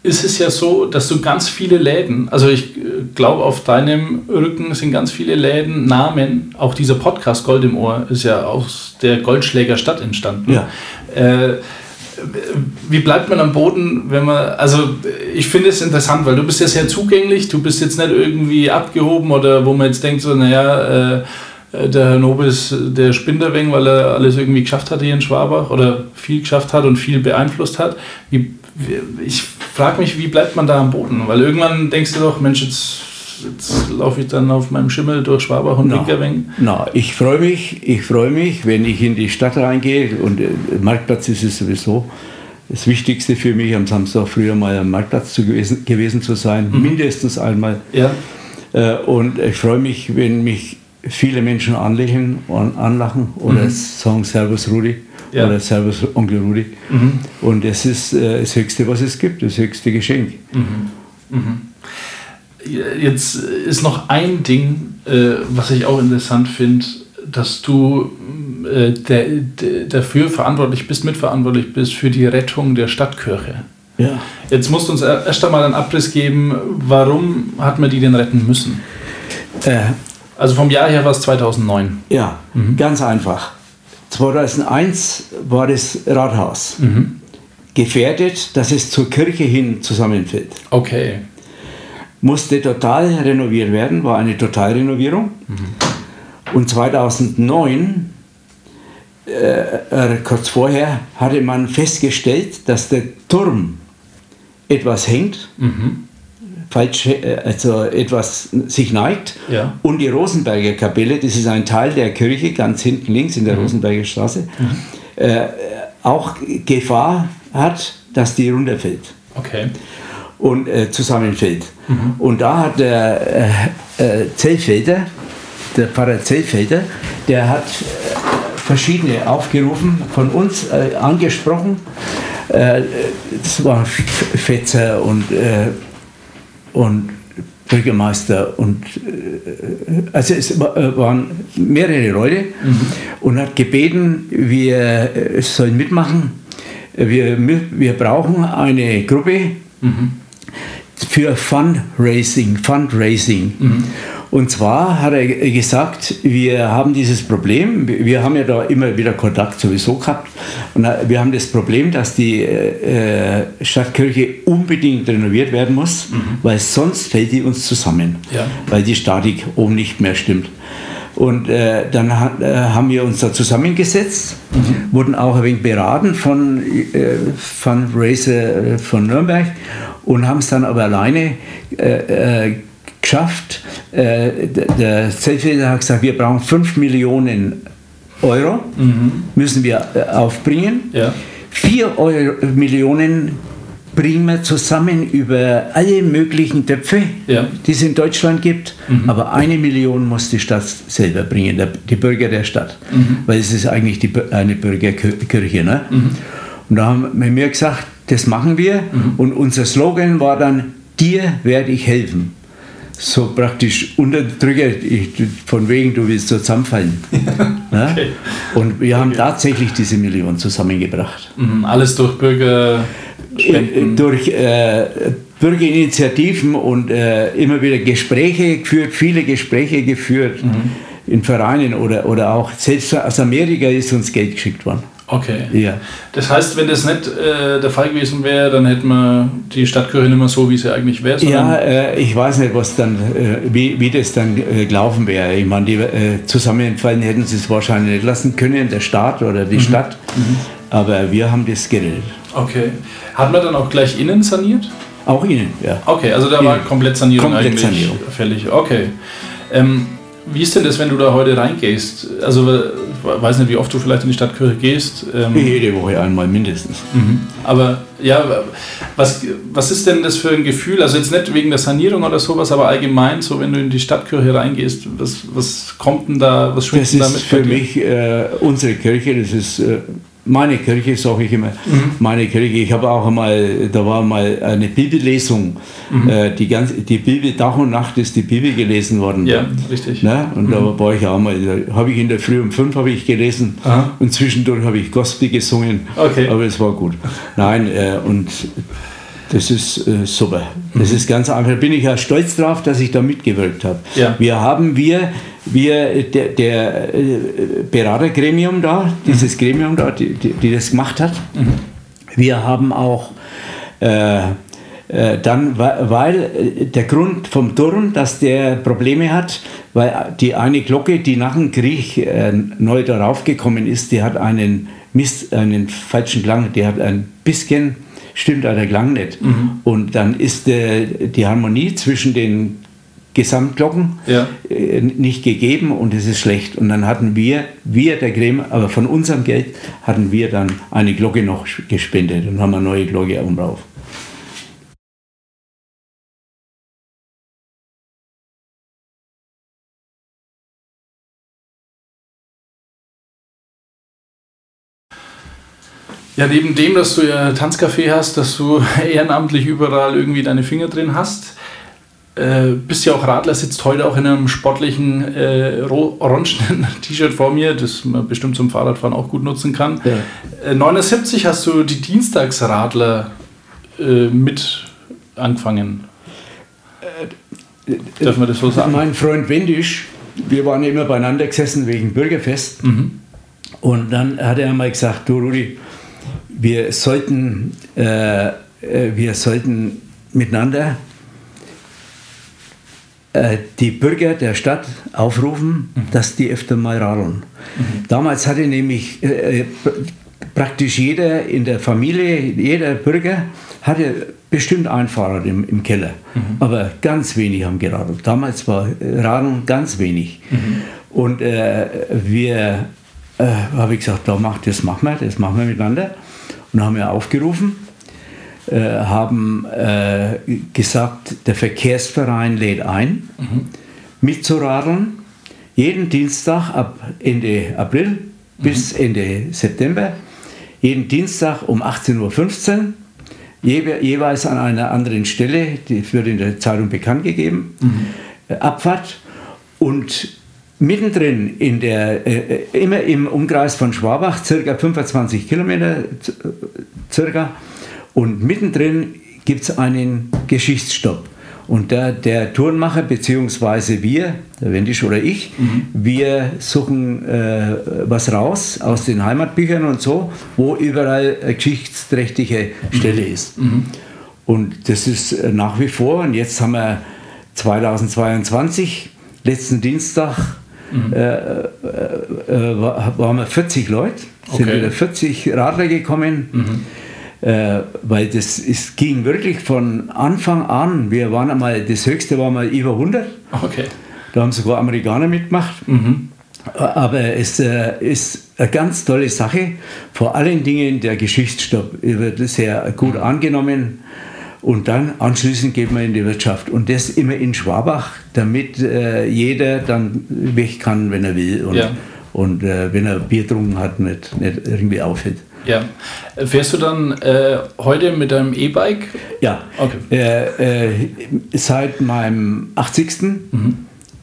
D: ist es ja so, dass du ganz viele Läden, also ich äh, glaube, auf deinem Rücken sind ganz viele Läden, Namen, auch dieser Podcast Gold im Ohr ist ja aus der Goldschläger Stadt entstanden.
B: Ja.
D: Äh, wie bleibt man am Boden, wenn man, also ich finde es interessant, weil du bist ja sehr zugänglich, du bist jetzt nicht irgendwie abgehoben oder wo man jetzt denkt so, naja, äh, der Herr Nobel ist der Spinderweng, weil er alles irgendwie geschafft hat hier in Schwabach oder viel geschafft hat und viel beeinflusst hat. Wie, ich frage mich, wie bleibt man da am Boden? Weil irgendwann denkst du doch, Mensch, jetzt, jetzt laufe ich dann auf meinem Schimmel durch Schwabach und Winkerweng.
B: na, ich freue mich, ich freue mich, wenn ich in die Stadt reingehe und äh, Marktplatz ist es sowieso das Wichtigste für mich, am Samstag früher mal am Marktplatz zu gewesen, gewesen zu sein, mindestens einmal.
D: Ja,
B: Äh, Und ich freue mich, wenn mich viele Menschen anlächeln und anlachen oder sagen Servus Rudi
D: Ja.
B: oder Servus Onkel Rudi. Und das ist äh, das Höchste, was es gibt, das höchste Geschenk.
D: Jetzt ist noch ein Ding, äh, was ich auch interessant finde, dass du äh, der, der, dafür verantwortlich bist, mitverantwortlich bist für die Rettung der Stadtkirche.
B: Ja.
D: Jetzt musst du uns er- erst einmal einen Abriss geben, warum hat man die denn retten müssen?
B: Äh,
D: Also vom Jahr her war es 2009.
B: Ja, ganz einfach. 2001 war das Rathaus gefährdet, dass es zur Kirche hin zusammenfällt.
D: Okay.
B: Musste total renoviert werden, war eine Totalrenovierung. Und 2009, äh, äh, kurz vorher, hatte man festgestellt, dass der Turm etwas hängt, falsch, äh, also etwas sich neigt.
D: Ja.
B: Und die Rosenberger Kapelle, das ist ein Teil der Kirche, ganz hinten links in der Rosenberger Straße, äh, auch Gefahr hat, dass die runterfällt
D: Okay.
B: und äh, zusammenfällt. Und da hat der äh, äh, Zellfelder, der Pfarrer Zellfelder, der hat äh, verschiedene aufgerufen, von uns angesprochen. Das waren Fetzer und, und Bürgermeister und äh, also es äh, waren mehrere Leute und hat gebeten, wir äh, sollen mitmachen. Wir, wir brauchen eine Gruppe, für Fundraising. Fundraising. Und zwar hat er gesagt, wir haben dieses Problem, wir haben ja da immer wieder Kontakt sowieso gehabt, und wir haben das Problem, dass die äh, Stadtkirche unbedingt renoviert werden muss, weil sonst fällt die uns zusammen,
D: Ja.
B: weil die Statik oben nicht mehr stimmt. Und äh, dann ha äh, haben wir uns da zusammengesetzt, mhm. wurden auch ein wenig beraten von äh, Fundraiser äh, von Nürnberg und haben es dann aber alleine äh, äh, geschafft. der Zeltfelder hat gesagt, wir brauchen 5 Millionen Euro, mhm. müssen wir aufbringen. Ja. 4 Millionen bringen wir zusammen über alle möglichen Töpfe, ja. die es in Deutschland gibt. Mhm. Aber eine Million muss die Stadt selber bringen, die Bürger der Stadt. Mhm. Weil es ist eigentlich die, eine Bürgerkirche. Ne? Mhm. Und da haben wir mir gesagt, das machen wir. Mhm. Und unser Slogan war dann, dir werde ich helfen. So praktisch unterdrücke von wegen, du willst so zusammenfallen. okay. Und wir haben okay. tatsächlich diese Million zusammengebracht.
D: Mhm. Alles durch Bürger.
B: Spenden. durch äh, Bürgerinitiativen und äh, immer wieder Gespräche geführt, viele Gespräche geführt mhm. in Vereinen oder, oder auch selbst aus Amerika ist uns Geld geschickt worden.
D: Okay. Ja. Das heißt, wenn das nicht äh, der Fall gewesen wäre, dann hätten wir die Stadtkirche nicht mehr so, wie sie eigentlich wäre.
B: Ja, äh, ich weiß nicht, was dann, äh, wie, wie das dann äh, gelaufen wäre. Ich meine, die äh, zusammenfallen hätten sie es wahrscheinlich nicht lassen können, der Staat oder die mhm. Stadt. Mhm. Aber wir haben das gerettet.
D: Okay. Hat man dann auch gleich innen saniert?
B: Auch innen, ja.
D: Okay, also da innen. war komplett Sanierung
B: komplett
D: eigentlich
B: Sanierung.
D: fällig. Okay. Ähm, wie ist denn das, wenn du da heute reingehst? Also weiß nicht, wie oft du vielleicht in die Stadtkirche gehst.
B: Ähm Jede Woche einmal mindestens.
D: Mhm. Aber ja, was, was ist denn das für ein Gefühl? Also jetzt nicht wegen der Sanierung oder sowas, aber allgemein, so wenn du in die Stadtkirche reingehst, was, was kommt denn da, was
B: schwingt denn da mit? Das ist für mich äh, unsere Kirche, das ist äh, meine Kirche, sage ich immer, mhm. meine Kirche. Ich habe auch einmal, da war mal eine Bibellesung. Mhm. Äh, die, ganze, die Bibel, Tag und Nacht ist die Bibel gelesen worden.
D: Ja, richtig.
B: Ne? Und mhm. da war ich auch mal, da habe ich in der Früh um fünf habe ich gelesen Aha. und zwischendurch habe ich Gospel gesungen. Okay. Aber es war gut. Nein, äh, und das ist äh, super. Das mhm. ist ganz einfach. Da bin ich ja stolz drauf, dass ich da mitgewirkt habe. Ja. Wir haben wir, wir der, der äh, Beratergremium da, dieses mhm. Gremium da, die, die, das gemacht hat. Mhm. Wir haben auch äh, äh dann, weil äh, der Grund vom Turm, dass der Probleme hat, weil die eine Glocke, die nach dem Krieg äh, neu darauf gekommen ist, die hat einen Mist, einen falschen Klang, die hat ein bisschen stimmt der Klang nicht. Mhm. Und dann ist äh, die Harmonie zwischen den Gesamtglocken ja. äh, nicht gegeben und es ist schlecht. Und dann hatten wir, wir der Creme, aber von unserem Geld hatten wir dann eine Glocke noch gespendet und haben eine neue Glocke oben drauf.
D: Ja, neben dem, dass du ja Tanzcafé hast, dass du ehrenamtlich überall irgendwie deine Finger drin hast, äh, bist ja auch Radler, sitzt heute auch in einem sportlichen äh, orangenen T-Shirt vor mir, das man bestimmt zum Fahrradfahren auch gut nutzen kann. Ja. Äh, 79 hast du die Dienstagsradler äh, mit angefangen.
B: Äh, Dürfen wir das so sagen? Mein Freund Wendisch, wir waren immer beieinander gesessen wegen Bürgerfest. Mhm. Und dann hat er einmal gesagt, du Rudi, wir sollten, wir sollten miteinander die Bürger der Stadt aufrufen, mhm. dass die öfter mal radeln. Mhm. Damals hatte nämlich äh, äh, praktisch jeder in der Familie, jeder Bürger hatte bestimmt ein Fahrrad im, im Keller, mhm. aber ganz wenig haben geradelt. Damals war Radeln ganz wenig. Mhm. Und äh, wir, äh, habe ich gesagt, da macht, das machen wir, das machen wir miteinander und haben wir aufgerufen, äh, haben äh, gesagt, der Verkehrsverein lädt ein, mhm. mitzuradeln, jeden Dienstag ab Ende April mhm. bis Ende September, jeden Dienstag um 18.15 Uhr, je, jeweils an einer anderen Stelle, die wird in der Zeitung bekannt gegeben, mhm. Äh, Abfahrt und mittendrin in der, äh, immer im Umkreis von Schwabach, circa 25 Kilometer circa, und mittendrin gibt es einen Geschichtsstopp. Und der, der Turnmacher, beziehungsweise wir, der Wendisch oder ich, mhm. wir suchen äh, was raus aus den Heimatbüchern und so, wo überall eine geschichtsträchtige Stelle ist. Mhm. Und das ist äh, nach wie vor, und jetzt haben wir 2022, letzten Dienstag, mhm. äh, äh, war, waren wir 40 Leute, sind
D: Okay.
B: wieder 40 Radler gekommen. Äh, weil das es ging wirklich von Anfang an. Wir waren einmal, das höchste war mal über 100.
D: Okay.
B: Da haben sogar Amerikaner mitgemacht. Aber es äh, ist eine ganz tolle Sache. Vor allen Dingen der Geschichtsstopp wird sehr gut angenommen. Und dann anschließend geht man in die Wirtschaft. Und das immer in Schwabach, damit äh, jeder dann weg kann, wenn er will. Und,
D: Ja.
B: und äh, wenn er Bier getrunken hat, nicht, nicht irgendwie aufhört.
D: Ja. Äh, Fährst du dann äh, heute mit deinem E-Bike?
B: Ja,
D: Okay.
B: äh, äh, seit meinem 80.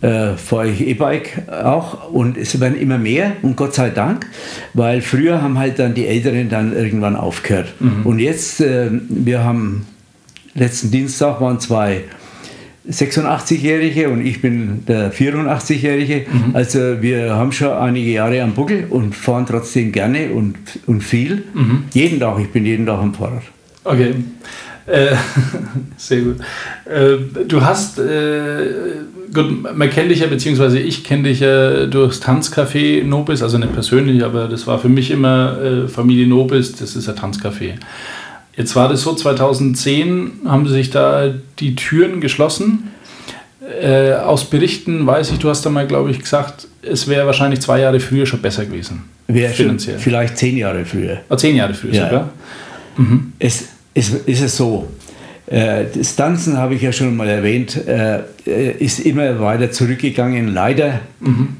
B: Äh, fahre ich E-Bike auch und es werden immer mehr und Gott sei Dank, weil früher haben halt dann die Älteren dann irgendwann aufgehört. Und jetzt, äh, wir haben letzten Dienstag waren zwei 86-Jährige und ich bin der 84-Jährige. Also wir haben schon einige Jahre am Buckel und fahren trotzdem gerne und, und viel. Jeden Tag, ich bin jeden Tag am Fahrrad.
D: Okay. Äh, sehr gut. Äh, du hast, äh, gut, man kennt dich ja, beziehungsweise ich kenne dich ja durchs Tanzcafé Nobis, also nicht persönlich, aber das war für mich immer Familie Nobis, das ist ein Tanzcafé. Jetzt war das so, 2010 haben sich da die Türen geschlossen. Äh, aus Berichten weiß ich, du hast da mal, glaube ich, gesagt, es wäre wahrscheinlich zwei Jahre früher schon besser gewesen.
B: Wäre
D: Finanziell.
B: vielleicht zehn Jahre früher.
D: Ah, zehn Jahre früher
B: Ja.
D: sogar.
B: Es, es ist es so. Äh, das Tanzen habe ich ja schon mal erwähnt, äh, ist immer weiter zurückgegangen. Leider,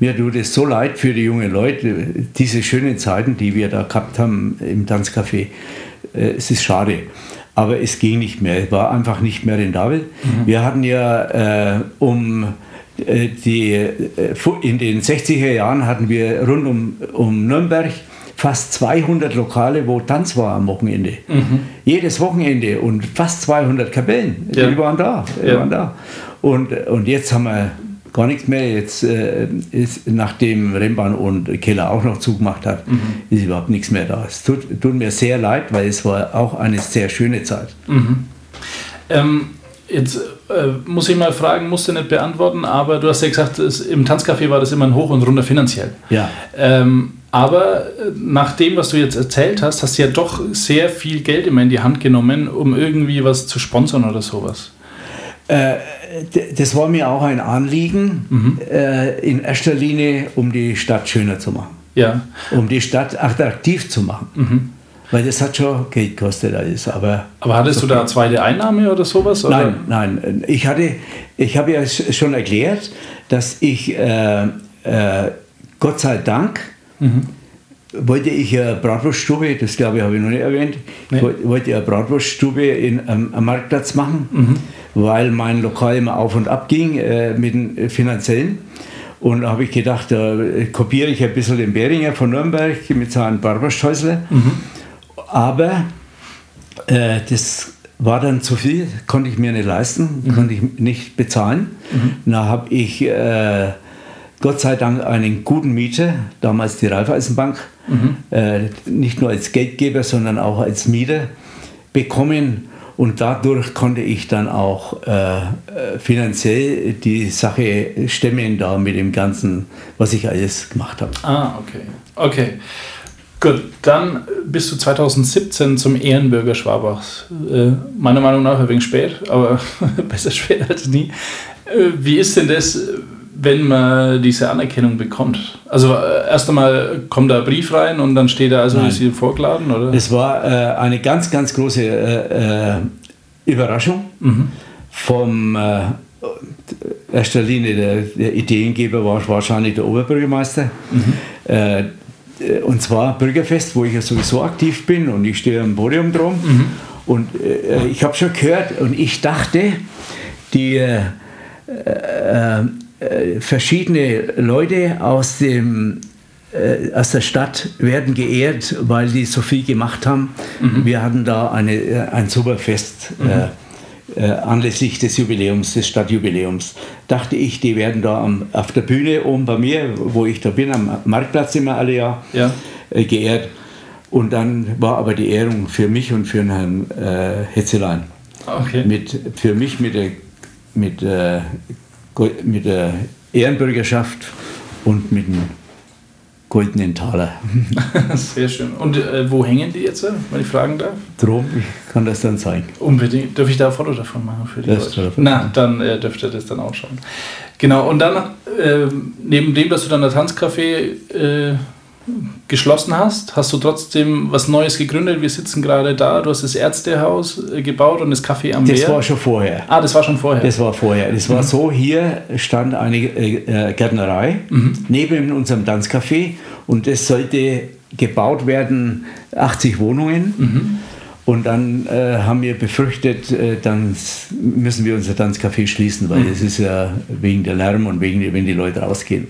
B: mir tut es so leid für die jungen Leute, diese schönen Zeiten, die wir da gehabt haben im Tanzcafé. Äh, es ist schade. Aber es ging nicht mehr, es war einfach nicht mehr rentabel. Wir hatten ja äh, um äh, die, äh, in den 60er Jahren hatten wir rund um, um Nürnberg fast 200 Lokale, wo Tanz war am Wochenende. Jedes Wochenende und fast 200 Kapellen.
D: Ja.
B: Die waren da. Die
D: Ja.
B: waren da. Und, und jetzt haben wir gar nichts mehr. Jetzt äh, ist, nachdem Rennbahn und Keller auch noch zugemacht hat, ist überhaupt nichts mehr da. Es tut, tut mir sehr leid, weil es war auch eine sehr schöne Zeit.
D: Ähm, jetzt äh, muss ich mal fragen, musst du nicht beantworten, aber du hast ja gesagt, es, im Tanzcafé war das immer ein Hoch und runter finanziell.
B: Ja.
D: Ähm, aber äh, nach dem, was du jetzt erzählt hast, hast du ja doch sehr viel Geld immer in die Hand genommen, um irgendwie was zu sponsern oder sowas.
B: Äh, das war mir auch ein Anliegen, äh, in erster Linie, um die Stadt schöner zu machen,
D: Ja.
B: um die Stadt attraktiv zu machen. Weil das hat schon Geld gekostet alles. Aber
D: Aber hattest du da eine zweite Einnahme oder sowas? Oder?
B: nein, nein. Ich hatte, ich habe ja sch- schon erklärt, dass ich äh, äh, Gott sei Dank wollte ich eine Bratwurststube, das glaube ich habe ich noch nicht erwähnt,
D: Nee.
B: ich wollte- eine Bratwurststube in, am, am Marktplatz machen, weil mein Lokal immer auf und ab ging äh, mit äh, finanziellen. Und da habe ich gedacht, da kopiere ich ein bisschen den Beringer von Nürnberg mit seinem Bratwursthäusle. Aber äh, das war dann zu viel, konnte ich mir nicht leisten, konnte ich nicht bezahlen. Da habe ich äh, Gott sei Dank einen guten Mieter, damals die Raiffeisenbank, äh, nicht nur als Geldgeber, sondern auch als Mieter bekommen. Und dadurch konnte ich dann auch äh, finanziell die Sache stemmen, da mit dem Ganzen, was ich alles gemacht habe.
D: Ah, okay. Okay. Gut, dann bist du 2017 zum Ehrenbürger Schwabachs. Äh, meiner Meinung nach ein wenig spät, aber besser spät als nie. Äh, wie ist denn das, wenn man diese Anerkennung bekommt? Also äh, erst einmal kommt da ein Brief rein und dann steht da, also
B: Nein.
D: ist sie vorgeladen, oder?
B: Es war äh, eine ganz, ganz große äh, äh, Überraschung vom äh, erster Linie der, der Ideengeber war wahrscheinlich der Oberbürgermeister. Äh, und zwar Bürgerfest, wo ich ja sowieso aktiv bin und ich stehe am Podium drum. Und äh, ich habe schon gehört und ich dachte, die äh, verschiedene Leute aus dem äh, aus der Stadt werden geehrt, weil die so viel gemacht haben. Wir hatten da eine, äh, ein super Fest äh, äh, anlässlich des Jubiläums, des Stadtjubiläums. Dachte ich, die werden da am, auf der Bühne oben bei mir, wo ich da bin, am Marktplatz immer alle Jahr,
D: Ja.
B: äh, geehrt. Und dann war aber die Ehrung für mich und für den Herrn äh, Hetzelein.
D: Okay.
B: Mit, für mich mit der, mit, äh, mit der Ehrenbürgerschaft und mit einem goldenen Taler.
D: Sehr schön. Und äh, wo hängen die jetzt, wenn ich fragen darf?
B: Drum, ich kann das dann zeigen.
D: Unbedingt. Dürfe ich da ein Foto davon machen für die
B: Das
D: Leute?
B: darf-
D: Na, dann äh, dürft ihr das dann auch schauen. Genau, und dann, äh, neben dem, dass du dann das Tanzcafé äh, geschlossen hast, hast du trotzdem was Neues gegründet. Wir sitzen gerade da, du hast das Ärztehaus äh, gebaut und das Café am
B: Das
D: Meer.
B: war schon vorher.
D: ah, das war schon vorher.
B: Das war vorher. Das war so, hier stand eine äh, äh, Gärtnerei neben unserem Tanzcafé und es sollte gebaut werden, 80 Wohnungen. Und dann äh, haben wir befürchtet, äh, dann müssen wir unser Tanzcafé schließen, weil es ist ja wegen der Lärm und wegen, wenn die Leute rausgehen.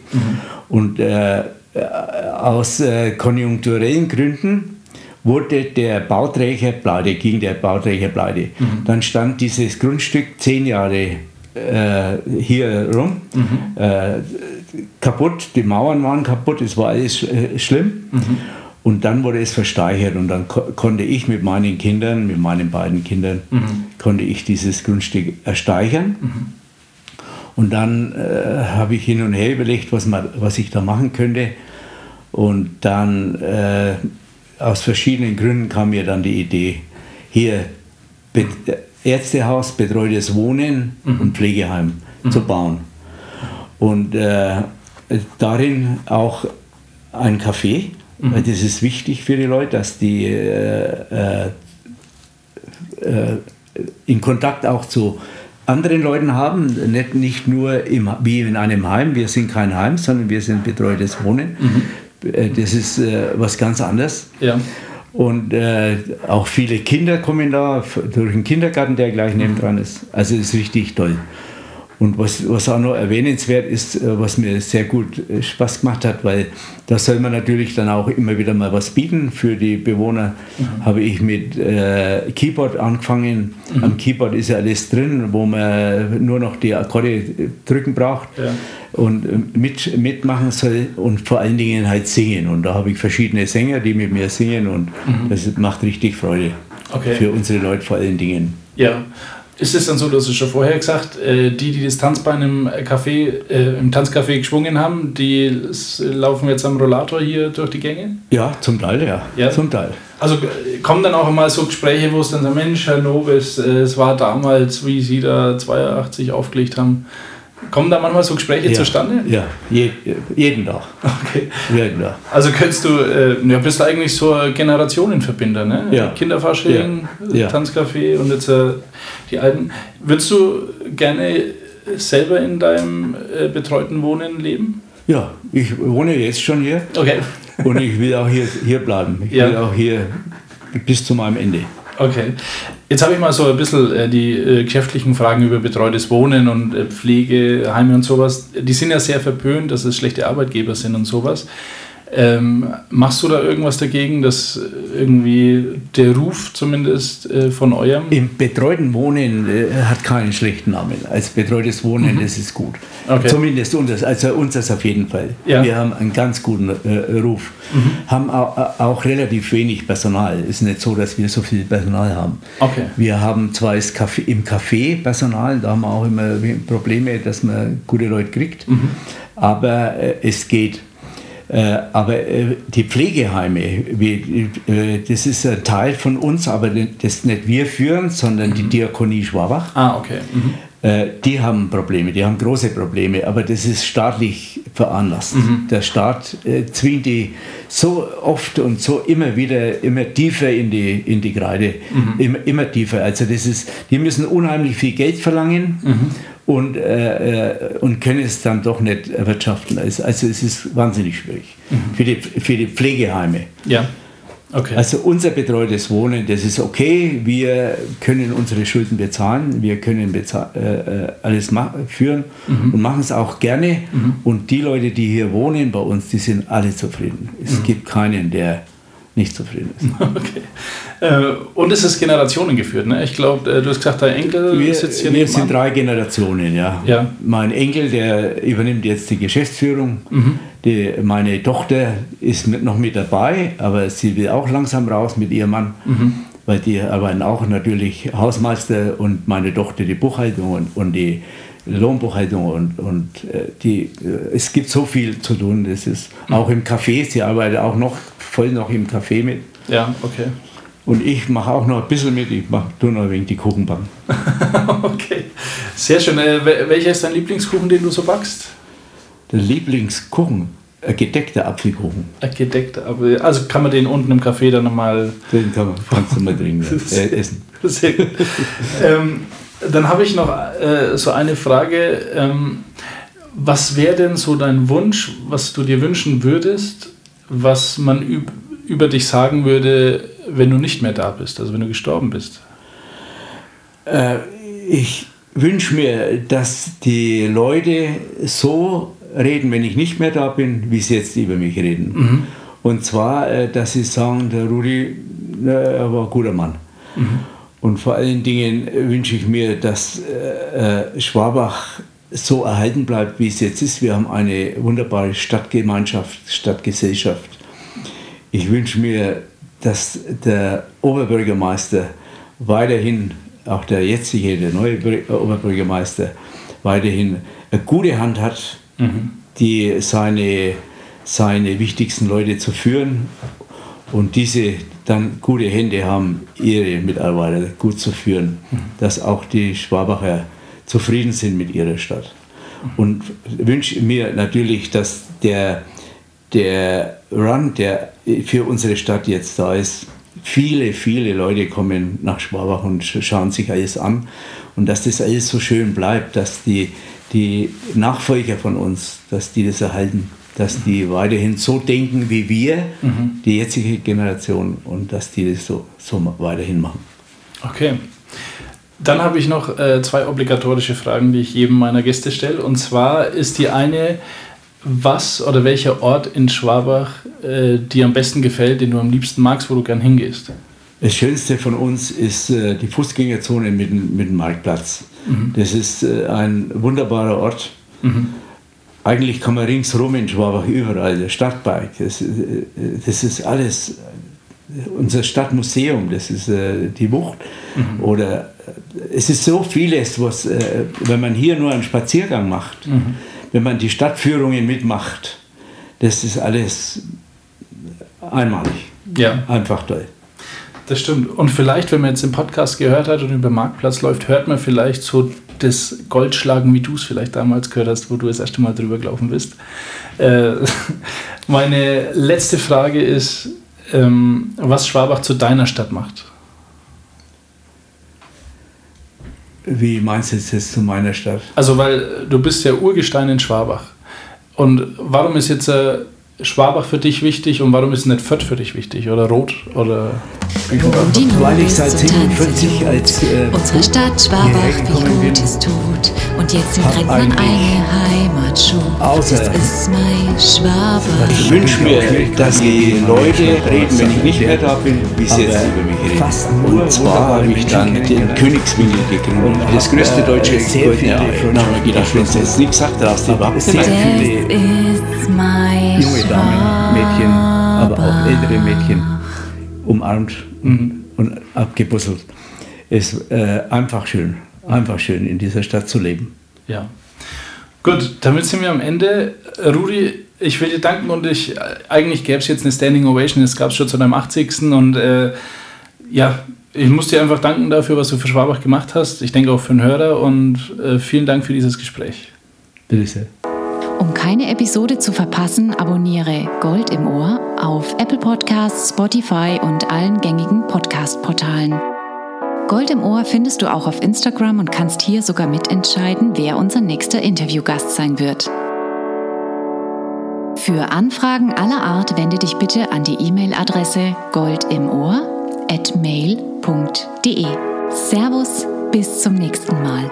B: Und äh, äh, aus äh, konjunkturellen Gründen wurde der Bauträger pleite, ging der Bauträger pleite. Dann stand dieses Grundstück zehn Jahre äh, hier rum, äh, kaputt, die Mauern waren kaputt, es war alles äh, schlimm. Und dann wurde es versteigert und dann ko konnte ich mit meinen Kindern, mit meinen beiden Kindern, konnte ich dieses Grundstück ersteigern. Und dann äh, habe ich hin und her überlegt, was, man, was ich da machen könnte. Und dann äh, aus verschiedenen Gründen kam mir dann die Idee, hier Bet Ärztehaus, betreutes Wohnen und Pflegeheim zu bauen. Und äh, darin auch ein Café, weil das ist wichtig für die Leute, dass die äh, äh, äh, in Kontakt auch zu anderen Leuten haben, nicht, nicht nur im, wie in einem Heim, wir sind kein Heim, sondern wir sind betreutes Wohnen. Äh, Das ist äh, was ganz anderes.
D: ja.
B: Und äh, auch viele Kinder kommen da durch den Kindergarten, der gleich nebendran ist. Also es ist richtig toll. Und was, was auch noch erwähnenswert ist, äh, was mir sehr gut äh, Spaß gemacht hat, weil da soll man natürlich dann auch immer wieder mal was bieten für die Bewohner, habe ich mit äh, Keyboard angefangen. Am Keyboard ist ja alles drin, wo man nur noch die Akkorde äh, drücken braucht
D: Ja.
B: und mit, mitmachen soll und vor allen Dingen halt singen. Und da habe ich verschiedene Sänger, die mit mir singen und das macht richtig Freude.
D: Okay.
B: Für unsere Leute vor allen Dingen.
D: Ja. Ist es dann so, dass du schon vorher gesagt, äh, die, die das Tanzbein im Café, äh, im Tanzcafé geschwungen haben, die laufen jetzt am Rollator hier durch die Gänge?
B: Ja, zum Teil, ja.
D: Ja.
B: Zum Teil.
D: Also äh, kommen dann auch mal so Gespräche, wo es dann so, Mensch, Herr Nobis, äh, es war damals, wie Sie da 82 aufgelegt haben. Kommen da manchmal so Gespräche
B: ja.
D: zustande?
B: Ja, je, jeden Tag.
D: Okay.
B: Jeden Tag.
D: Also könntest du, äh, ja, bist du eigentlich so ein Generationenverbinder, ne?
B: Ja.
D: Kinderfasching,
B: Ja.
D: Tanzcafé und jetzt äh, die Alten. Würdest du gerne selber in deinem äh, betreuten Wohnen leben?
B: Ja, ich wohne jetzt schon hier
D: Okay.
B: und ich will auch hier, hier bleiben. Ich will auch hier bis zu meinem Ende.
D: Okay. Jetzt habe ich mal so ein bisschen äh, die äh, geschäftlichen Fragen über betreutes Wohnen und äh, Pflegeheime und sowas. Die sind ja sehr verpönt, dass es schlechte Arbeitgeber sind und sowas. Ähm, machst du da irgendwas dagegen, dass irgendwie der Ruf zumindest äh, von eurem
B: Im betreuten Wohnen äh, hat keinen schlechten Namen. Als betreutes Wohnen, das ist gut.
D: Mhm. Okay.
B: Zumindest unseres, also unseres auf jeden Fall.
D: Ja. Mhm.
B: Wir haben einen ganz guten äh, Ruf. Haben auch, auch relativ wenig Personal. Ist nicht so, dass wir so viel Personal haben.
D: Okay.
B: Wir haben zwar das Café, im Café Personal, da haben wir auch immer Probleme, dass man gute Leute kriegt,
D: Mhm.
B: aber äh, es geht. Äh, aber äh, die Pflegeheime, äh, das ist ein Teil von uns, aber das nicht wir führen, sondern die Diakonie Schwabach.
D: Ah, okay. Mhm.
B: Die haben Probleme, die haben große Probleme, aber das ist staatlich veranlasst. Der Staat zwingt die so oft und so immer wieder immer tiefer in die, in die Kreide, immer, immer tiefer. Also das ist, die müssen unheimlich viel Geld verlangen und, äh, äh, und können es dann doch nicht erwirtschaften. Also, es ist wahnsinnig schwierig für, die, für die Pflegeheime.
D: Ja. Okay.
B: Also unser betreutes Wohnen, das ist okay. Wir können unsere Schulden bezahlen, wir können bezahl äh, äh, alles führen und machen es auch gerne. Und die Leute, die hier wohnen bei uns, die sind alle zufrieden. Es gibt keinen, der nicht zufrieden ist.
D: okay. Äh, und es ist generationengeführt, ne? Ich glaube, äh, du hast gesagt, dein Enkel
B: Wir,
D: sitzt hier
B: wir sind drei Generationen, ja.
D: Ja.
B: Mein Enkel, der übernimmt jetzt die Geschäftsführung. Die, meine Tochter ist mit, noch mit dabei, aber sie will auch langsam raus mit ihrem Mann. weil die arbeiten auch natürlich Hausmeister und meine Tochter die Buchhaltung und, und die Lohnbuchhaltung und, und äh, die, es gibt so viel zu tun. Das ist auch im Café, sie arbeitet auch noch voll noch im Café mit.
D: Ja, okay.
B: Und ich mache auch noch ein bisschen mit, ich mache nur noch wegen die Kuchenbacken.
D: okay, sehr schön. Äh, welcher ist dein Lieblingskuchen, den du so backst?
B: Der Lieblingskuchen? Ein gedeckter Apfelkuchen.
D: Ein gedeckter Apfel. Also kann man den unten im Café dann nochmal.
B: Den kann man, kannst du mal trinken, äh, essen.
D: Sehr gut. ähm, dann habe ich noch äh, so eine Frage. Ähm, was wäre denn so dein Wunsch, was du dir wünschen würdest, was man üb über dich sagen würde, wenn du nicht mehr da bist, also wenn du gestorben bist?
B: Äh, ich wünsche mir, dass die Leute so reden, wenn ich nicht mehr da bin, wie sie jetzt über mich reden. Mhm. Und zwar, äh, dass sie sagen, der Rudi, er war ein guter Mann. Mhm. Und vor allen Dingen wünsche ich mir, dass äh, äh, Schwabach so erhalten bleibt, wie es jetzt ist. Wir haben eine wunderbare Stadtgemeinschaft, Stadtgesellschaft. Ich wünsche mir, dass der Oberbürgermeister weiterhin, auch der jetzige, der neue Oberbürgermeister, weiterhin eine gute Hand hat, mhm. die seine, seine wichtigsten Leute zu führen und diese dann gute Hände haben, ihre Mitarbeiter gut zu führen, mhm. dass auch die Schwabacher zufrieden sind mit ihrer Stadt. Und wünsche mir natürlich, dass der, der Run, der für unsere Stadt jetzt da ist, viele, viele Leute kommen nach Schwabach und schauen sich alles an und dass das alles so schön bleibt, dass die, die Nachfolger von uns, dass die das erhalten dass die weiterhin so denken wie wir, mhm. die jetzige Generation, und dass die das so, so weiterhin machen.
D: Okay. Dann habe ich noch äh, zwei obligatorische Fragen, die ich jedem meiner Gäste stelle. Und zwar ist die eine, was oder welcher Ort in Schwabach äh, dir am besten gefällt, den du am liebsten magst, wo du gern hingehst?
B: Das Schönste von uns ist äh, die Fußgängerzone mit, mit dem Marktplatz. Mhm. Das ist äh, ein wunderbarer Ort. Mhm eigentlich kann man ringsherum in Schwabach überall, der Stadtpark, das, das ist alles unser Stadtmuseum, das ist äh, die Wucht. Mhm. Oder äh, es ist so vieles, was, äh, wenn man hier nur einen Spaziergang macht, mhm. wenn man die Stadtführungen mitmacht, das ist alles einmalig.
D: Ja.
B: Einfach toll.
D: Das stimmt. Und vielleicht, wenn man jetzt den Podcast gehört hat und über Marktplatz läuft, hört man vielleicht so das Goldschlagen, wie du es vielleicht damals gehört hast, wo du das erste Mal drüber gelaufen bist. Äh, meine letzte Frage ist, ähm, was Schwabach zu deiner Stadt macht.
B: Wie meinst du jetzt zu meiner Stadt?
D: Also, weil du bist ja Urgestein in Schwabach. Und warum ist jetzt äh, Schwabach für dich wichtig und warum ist nicht Fürth für dich wichtig oder Rot oder
C: die Weil ich seit 47 als äh, unsere Stadt Schwabach wie gut es tut und jetzt sind Rentnern eine Heimat schon.
B: Außer
C: das ist mein Schwabach.
B: Ich wünsche mir, dass die Leute reden, wenn ich nicht mehr da bin, wie sie jetzt über mich reden. Fast nur und zwar habe ich dann den Königswinkel gegründet, das größte deutsche Goldene Ei. Da haben wir gedacht, wenn du jetzt nichts sagt, darfst du überhaupt
C: ist mein
B: Junge Damen, Mädchen, aber auch ältere Mädchen umarmt mhm. und abgebusselt. Es ist äh, einfach schön, einfach schön in dieser Stadt zu leben.
D: Ja. Gut, damit sind wir am Ende. Rudi, ich will dir danken und ich, eigentlich gäbe es jetzt eine Standing Ovation, das gab es schon zu deinem 80. Und äh, ja, ich muss dir einfach danken dafür, was du für Schwabach gemacht hast. Ich denke auch für den Hörer und äh, vielen Dank für dieses Gespräch.
B: Bitte sehr.
C: Um keine Episode zu verpassen, abonniere Gold im Ohr auf Apple Podcasts, Spotify und allen gängigen Podcast-Portalen. Gold im Ohr findest du auch auf Instagram und kannst hier sogar mitentscheiden, wer unser nächster Interviewgast sein wird. Für Anfragen aller Art wende dich bitte an die E-Mail-Adresse goldimohr@mail.de. Servus, bis zum nächsten Mal.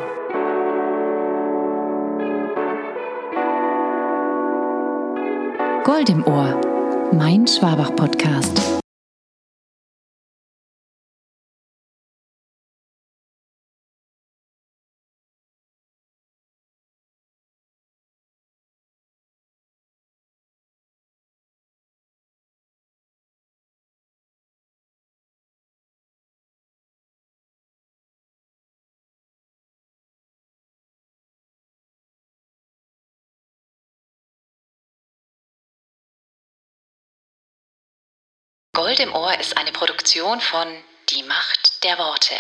C: Gold im Ohr, mein Schwabach-Podcast. Gold im Ohr ist eine Produktion von Die Macht der Worte.